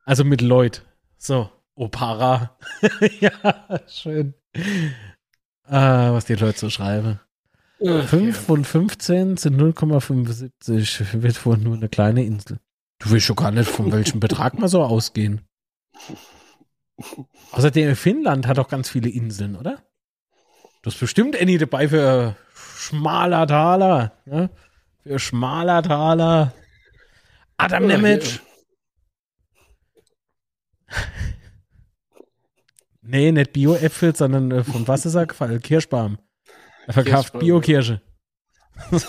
Also mit Leut. So, Opara. ja, schön. Ah, was die Leute so schreiben. Ach, 5 von 15 sind 0,75. Wird wohl nur eine kleine Insel. Du willst schon gar nicht, von welchem Betrag mal so ausgehen. Außerdem, Finnland hat auch ganz viele Inseln, oder? Du hast bestimmt Annie dabei für schmaler Taler. Ne? Für schmaler Taler. Adam Nemec. Nee, nicht Bio-Äpfel, sondern äh, von was ist er gefallen? Kirschbaum. Er verkauft Bio-Kirsche.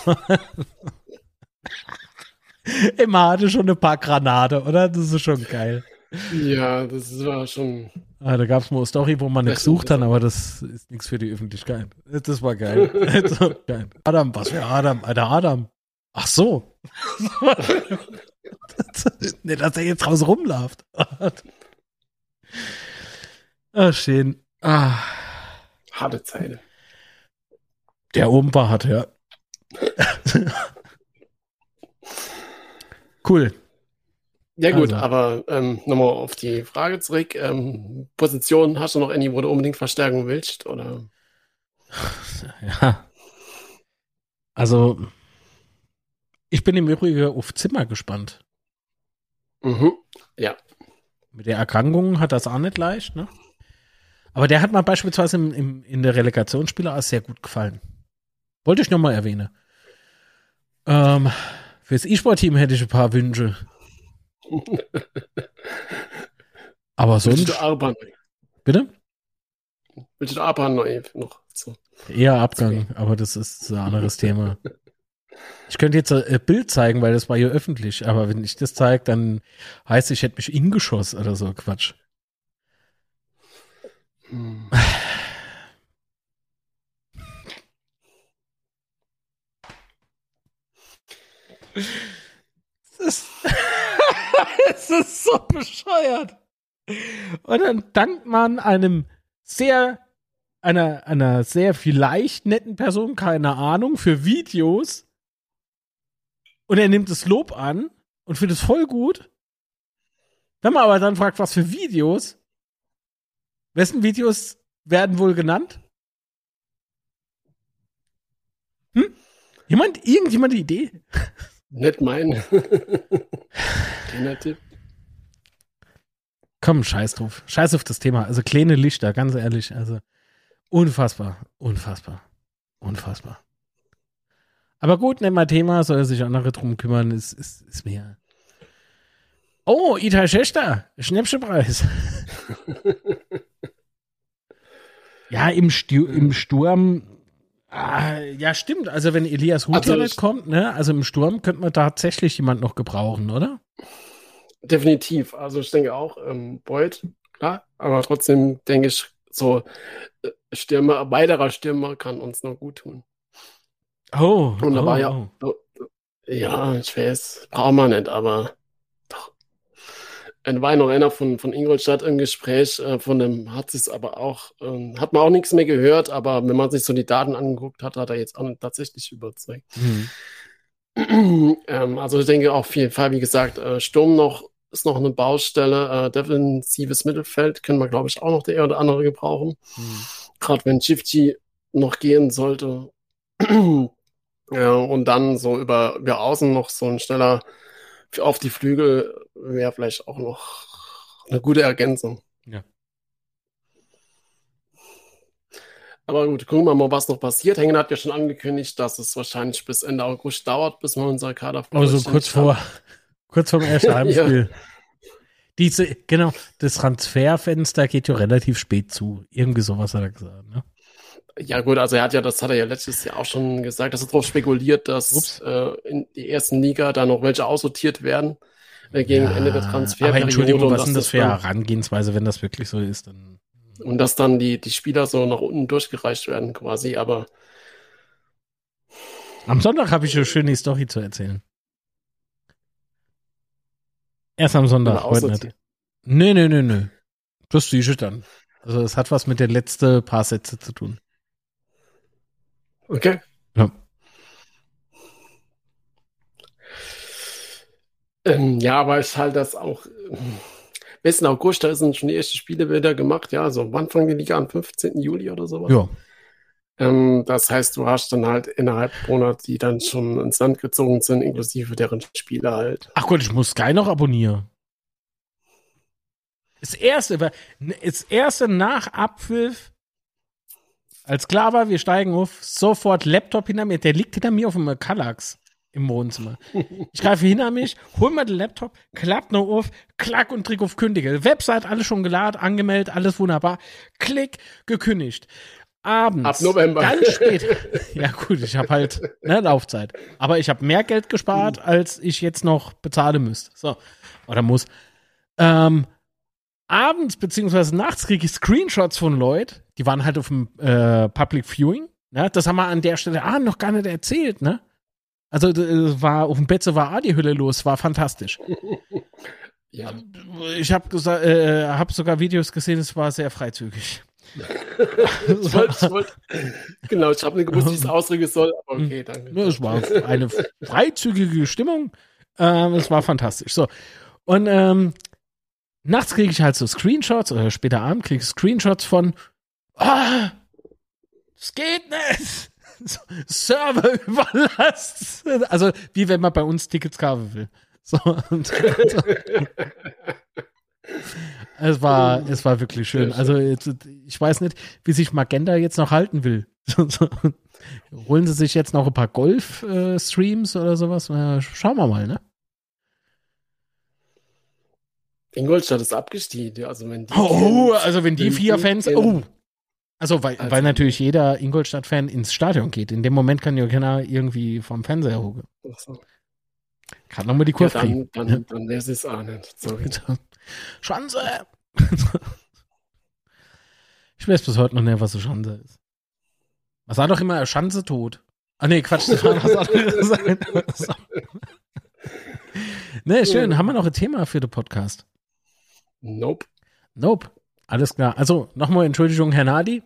Immer hatte schon ein paar Granate, oder? Das ist schon geil. Ja, das war schon. Ah, da gab es mal eine Story, wo man nicht gesucht hat, aber das ist nichts für die Öffentlichkeit. Das war geil. das war geil. Adam, was für Adam? Alter Adam. Ach so. nicht, dass er jetzt raus rumläuft. Ah, schön. Ah. Harte Zeile. Der oben war hart, ja. cool. Ja gut, also. aber ähm, nochmal auf die Frage zurück. Ähm, Position hast du noch any, wo du unbedingt verstärken willst? Oder? Ja. Also, ich bin im Übrigen auf Zimmer gespannt. Mhm. Ja. Mit der Erkrankung hat das auch nicht leicht, ne? Aber der hat mir beispielsweise im, im, in der Relegationsspieler auch sehr gut gefallen. Wollte ich nochmal erwähnen. Ähm, fürs E-Sport-Team hätte ich ein paar Wünsche. Aber sonst. Willst du Arban? Bitte? Willst du Arban noch? So. Eher Abgang, aber das ist ein anderes Thema. Ich könnte jetzt ein Bild zeigen, weil das war ja öffentlich, aber wenn ich das zeige, dann heißt es, ich hätte mich ingeschossen oder so Quatsch. Hm. Ist, es ist so bescheuert. Und dann dankt man einem sehr, einer, einer sehr vielleicht netten Person, keine Ahnung, für Videos. Und er nimmt das Lob an und findet es voll gut. Wenn man aber dann fragt, was für Videos, Wessen Videos werden wohl genannt? Hm? Jemand, irgendjemand die Idee? Nicht mein. Tipp. Komm, scheiß drauf. Scheiß auf das Thema. Also kleine Lichter, ganz ehrlich. Also unfassbar, unfassbar, unfassbar. Aber gut, nimm mal Thema, soll er sich andere drum kümmern, ist, ist, ist mir. Oh, Itai Schächter, Schnäppchenpreis. Ja, im, Stu im Sturm. Ah, ja, stimmt. Also wenn Elias Hutler also kommt, ne, also im Sturm könnte man tatsächlich jemand noch gebrauchen, oder? Definitiv. Also ich denke auch, ähm, Beuth, klar, aber trotzdem denke ich, so äh, Stürmer, weiterer Stürmer kann uns noch gut tun. Oh, und da oh, war ja, oh. ja, ich weiß, braucht man nicht, aber ein war noch einer von, von Ingolstadt im Gespräch, äh, von dem hat es aber auch, äh, hat man auch nichts mehr gehört, aber wenn man sich so die Daten angeguckt hat, hat er jetzt auch tatsächlich überzeugt. Mhm. ähm, also ich denke auf jeden Fall, wie gesagt, äh, Sturm noch ist noch eine Baustelle, äh, defensives Mittelfeld können wir, glaube ich, auch noch der oder andere gebrauchen. Mhm. Gerade wenn Chifchi noch gehen sollte. ja, und dann so über, über außen noch so ein schneller auf die Flügel wäre vielleicht auch noch eine gute Ergänzung. Ja. Aber gut, gucken wir mal, was noch passiert. Hengen hat ja schon angekündigt, dass es wahrscheinlich bis Ende August dauert, bis wir unser Kader Also kurz vor, kurz vorm ersten Heimspiel. ja. Diese, genau, das Transferfenster geht ja relativ spät zu. Irgendwie sowas hat er gesagt, ne? Ja, gut, also er hat ja, das hat er ja letztes Jahr auch schon gesagt, dass er darauf spekuliert, dass äh, in die ersten Liga da noch welche aussortiert werden äh, gegen ja, Ende der Transferperiode. Entschuldigung, was ist das für eine Herangehensweise, wenn das wirklich so ist? Dann und dass dann die, die Spieler so nach unten durchgereicht werden, quasi, aber. Am Sonntag habe ich eine schöne Story zu erzählen. Erst am Sonntag, heute nicht. Nee, nee, nee, nee. Das siehst du dann. Also es hat was mit der letzten paar Sätze zu tun. Okay. Ja. Ähm, ja, aber ich halte das auch. Bis in August, da sind schon die ersten Spiele wieder gemacht. Ja, so wann fangen die Liga am 15. Juli oder sowas? Ja. Ähm, das heißt, du hast dann halt innerhalb Monate, die dann schon ins Land gezogen sind, inklusive deren Spiele halt. Ach Gott, ich muss Sky noch abonnieren. Das erste, das erste nach Abpfiff, als klar war, wir steigen auf, sofort Laptop hinter mir, der liegt hinter mir auf dem Kallax im Wohnzimmer. Ich greife hinter mich, hol mir den Laptop, klappt noch auf, klack und drück auf Kündige. Website alles schon geladen, angemeldet, alles wunderbar. Klick, gekündigt. Abends. Ab November. Ganz spät. Ja, gut, ich habe halt ne, Laufzeit. Aber ich habe mehr Geld gespart, als ich jetzt noch bezahlen müsste. So. Oder muss. Ähm, abends beziehungsweise nachts kriege ich Screenshots von Leuten, die waren halt auf dem äh, Public Viewing. Ne? Das haben wir an der Stelle ah, noch gar nicht erzählt, ne? Also äh, war auf dem Bett war die Hülle los, war fantastisch. ja. Ich habe äh, hab sogar Videos gesehen, es war sehr freizügig. ich wollt, ich wollt, genau, ich habe nicht gewusst, wie ich es ausdrücken soll, aber okay, danke. Es war eine freizügige Stimmung. Ähm, es war fantastisch. So. Und ähm, nachts kriege ich halt so Screenshots oder später Abend kriege ich Screenshots von ah, es geht nicht. Server überlasst. Also wie wenn man bei uns Tickets kaufen will. So, und, so. es war, es war wirklich schön. Also jetzt, ich weiß nicht, wie sich Magenta jetzt noch halten will. Holen sie sich jetzt noch ein paar Golf-Streams äh, oder sowas? schauen wir mal, ne? Ingolstadt ist abgestiegen. Also wenn die oh, also wenn die vier Fans. Oh, also, weil, also, weil natürlich jeder Ingolstadt-Fan ins Stadion geht. In dem Moment kann ja keiner irgendwie vom Fernseher hocken. So. Kann nochmal die Kurve ja, dann, dann, dann, dann wäre es auch nicht. Sorry. Schanze! ich weiß bis heute noch nicht, was so Schanze ist. Was sah doch immer Schanze tot? Ah, nee, Quatsch, das war was anderes. nee, schön. Haben wir noch ein Thema für den Podcast? Nope. Nope. Alles klar. Also nochmal Entschuldigung, Herr Nadi.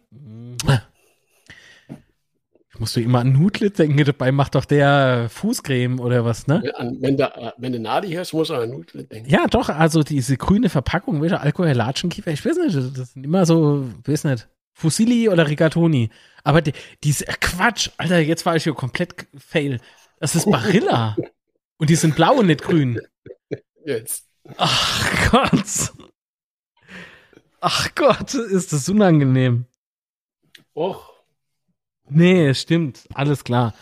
Ich musste immer an Nudlit denken, dabei macht doch der Fußcreme oder was, ne? wenn, der, wenn du Nadi hörst, musst du an Nudlit denken. Ja, doch, also diese grüne Verpackung, wieder Alkohol, Latschenkiefer, ich weiß nicht, das sind immer so, ich weiß nicht, Fusili oder Rigatoni. Aber die, diese, äh, Quatsch, Alter, jetzt war ich hier komplett fail. Das ist Barilla. Und die sind blau und nicht grün. Jetzt. Ach Gott. Ach Gott, ist das unangenehm. Och. Nee, stimmt. Alles klar.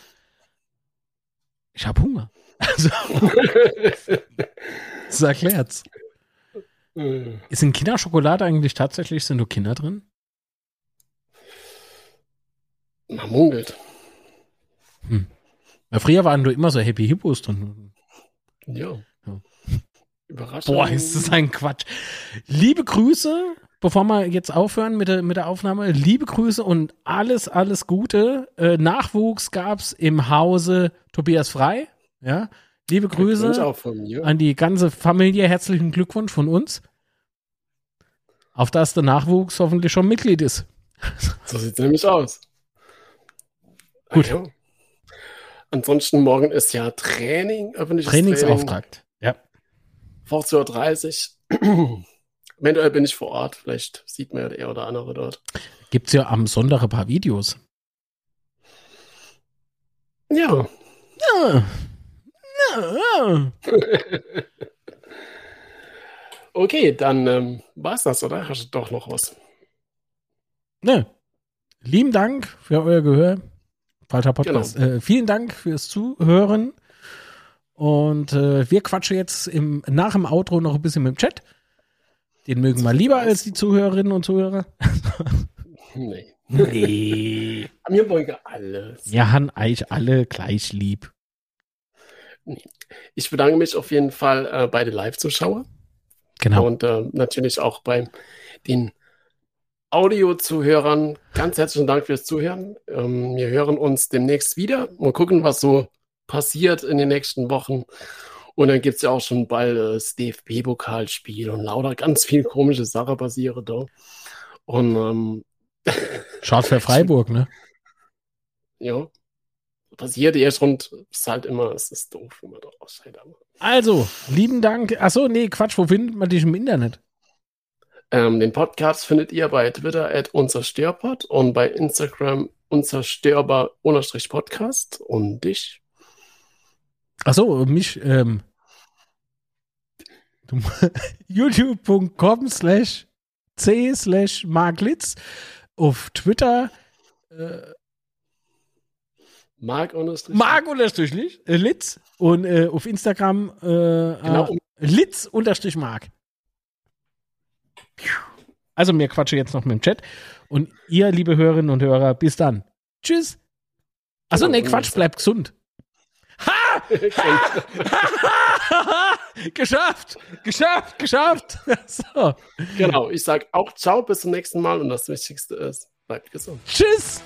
Ich hab Hunger. Also, das erklärt's. Ist in Kinderschokolade eigentlich tatsächlich, sind nur Kinder drin? Man munkelt. Hm. Ja, früher waren nur immer so Happy Hippos drin. Ja. Überraschung. Boah, ist das ein Quatsch. Liebe Grüße bevor wir jetzt aufhören mit der, mit der Aufnahme, liebe Grüße und alles, alles Gute. Äh, Nachwuchs gab's im Hause Tobias Frei. Ja, liebe Grüße an die ganze Familie. Herzlichen Glückwunsch von uns. Auf dass der Nachwuchs hoffentlich schon Mitglied ist. So sieht's nämlich aus. Gut. Also, ansonsten morgen ist ja Training, öffentliches Trainingsauftakt. Training. Ja. 14.30 Uhr. Eventuell bin ich vor Ort, vielleicht sieht man ja der oder andere dort. Gibt es ja am Sonntag ein paar Videos. Ja. Ja. ja. okay, dann ähm, war's das, oder? Hast du doch noch was? Ne. lieben Dank für euer Gehör. Falscher Podcast. Genau. Äh, vielen Dank fürs Zuhören. Und äh, wir quatschen jetzt im, nach dem Outro noch ein bisschen mit dem Chat. Den mögen wir lieber als die Zuhörerinnen und Zuhörer. nee. Nee. Wir wollen alles. Wir haben eigentlich alle gleich lieb. Ich bedanke mich auf jeden Fall äh, bei den Live-Zuschauern. Genau. Und äh, natürlich auch bei den Audio-Zuhörern. Ganz herzlichen Dank fürs Zuhören. Ähm, wir hören uns demnächst wieder. Mal gucken, was so passiert in den nächsten Wochen. Und dann gibt es ja auch schon bald das DFB-Pokalspiel und lauter ganz viel komische Sachen passieren da. Und ähm, Schaut für Freiburg, ne? Ja. Passiert erst und ist halt immer, es ist doof, wenn man da ausscheidet. Also, lieben Dank. Achso, nee, Quatsch, wo findet man dich im Internet? Ähm, den Podcast findet ihr bei Twitter at unzerstörpod und bei Instagram unzerstörbar-podcast und dich. Achso, mich, ähm, youtube.com slash c slash marklitz auf Twitter äh, Mark unterstrich. Mark unterstrich äh, Litz und äh, auf Instagram äh, genau. äh, Litz unterstrich Mark. Also mir quatsche jetzt noch mit dem Chat und ihr, liebe Hörerinnen und Hörer, bis dann. Tschüss. Achso, genau, nee, Quatsch, bleibt gesund. Ha! geschafft! Geschafft! Geschafft! so. Genau, ich sag auch ciao, bis zum nächsten Mal und das Wichtigste ist, bleibt gesund. Tschüss!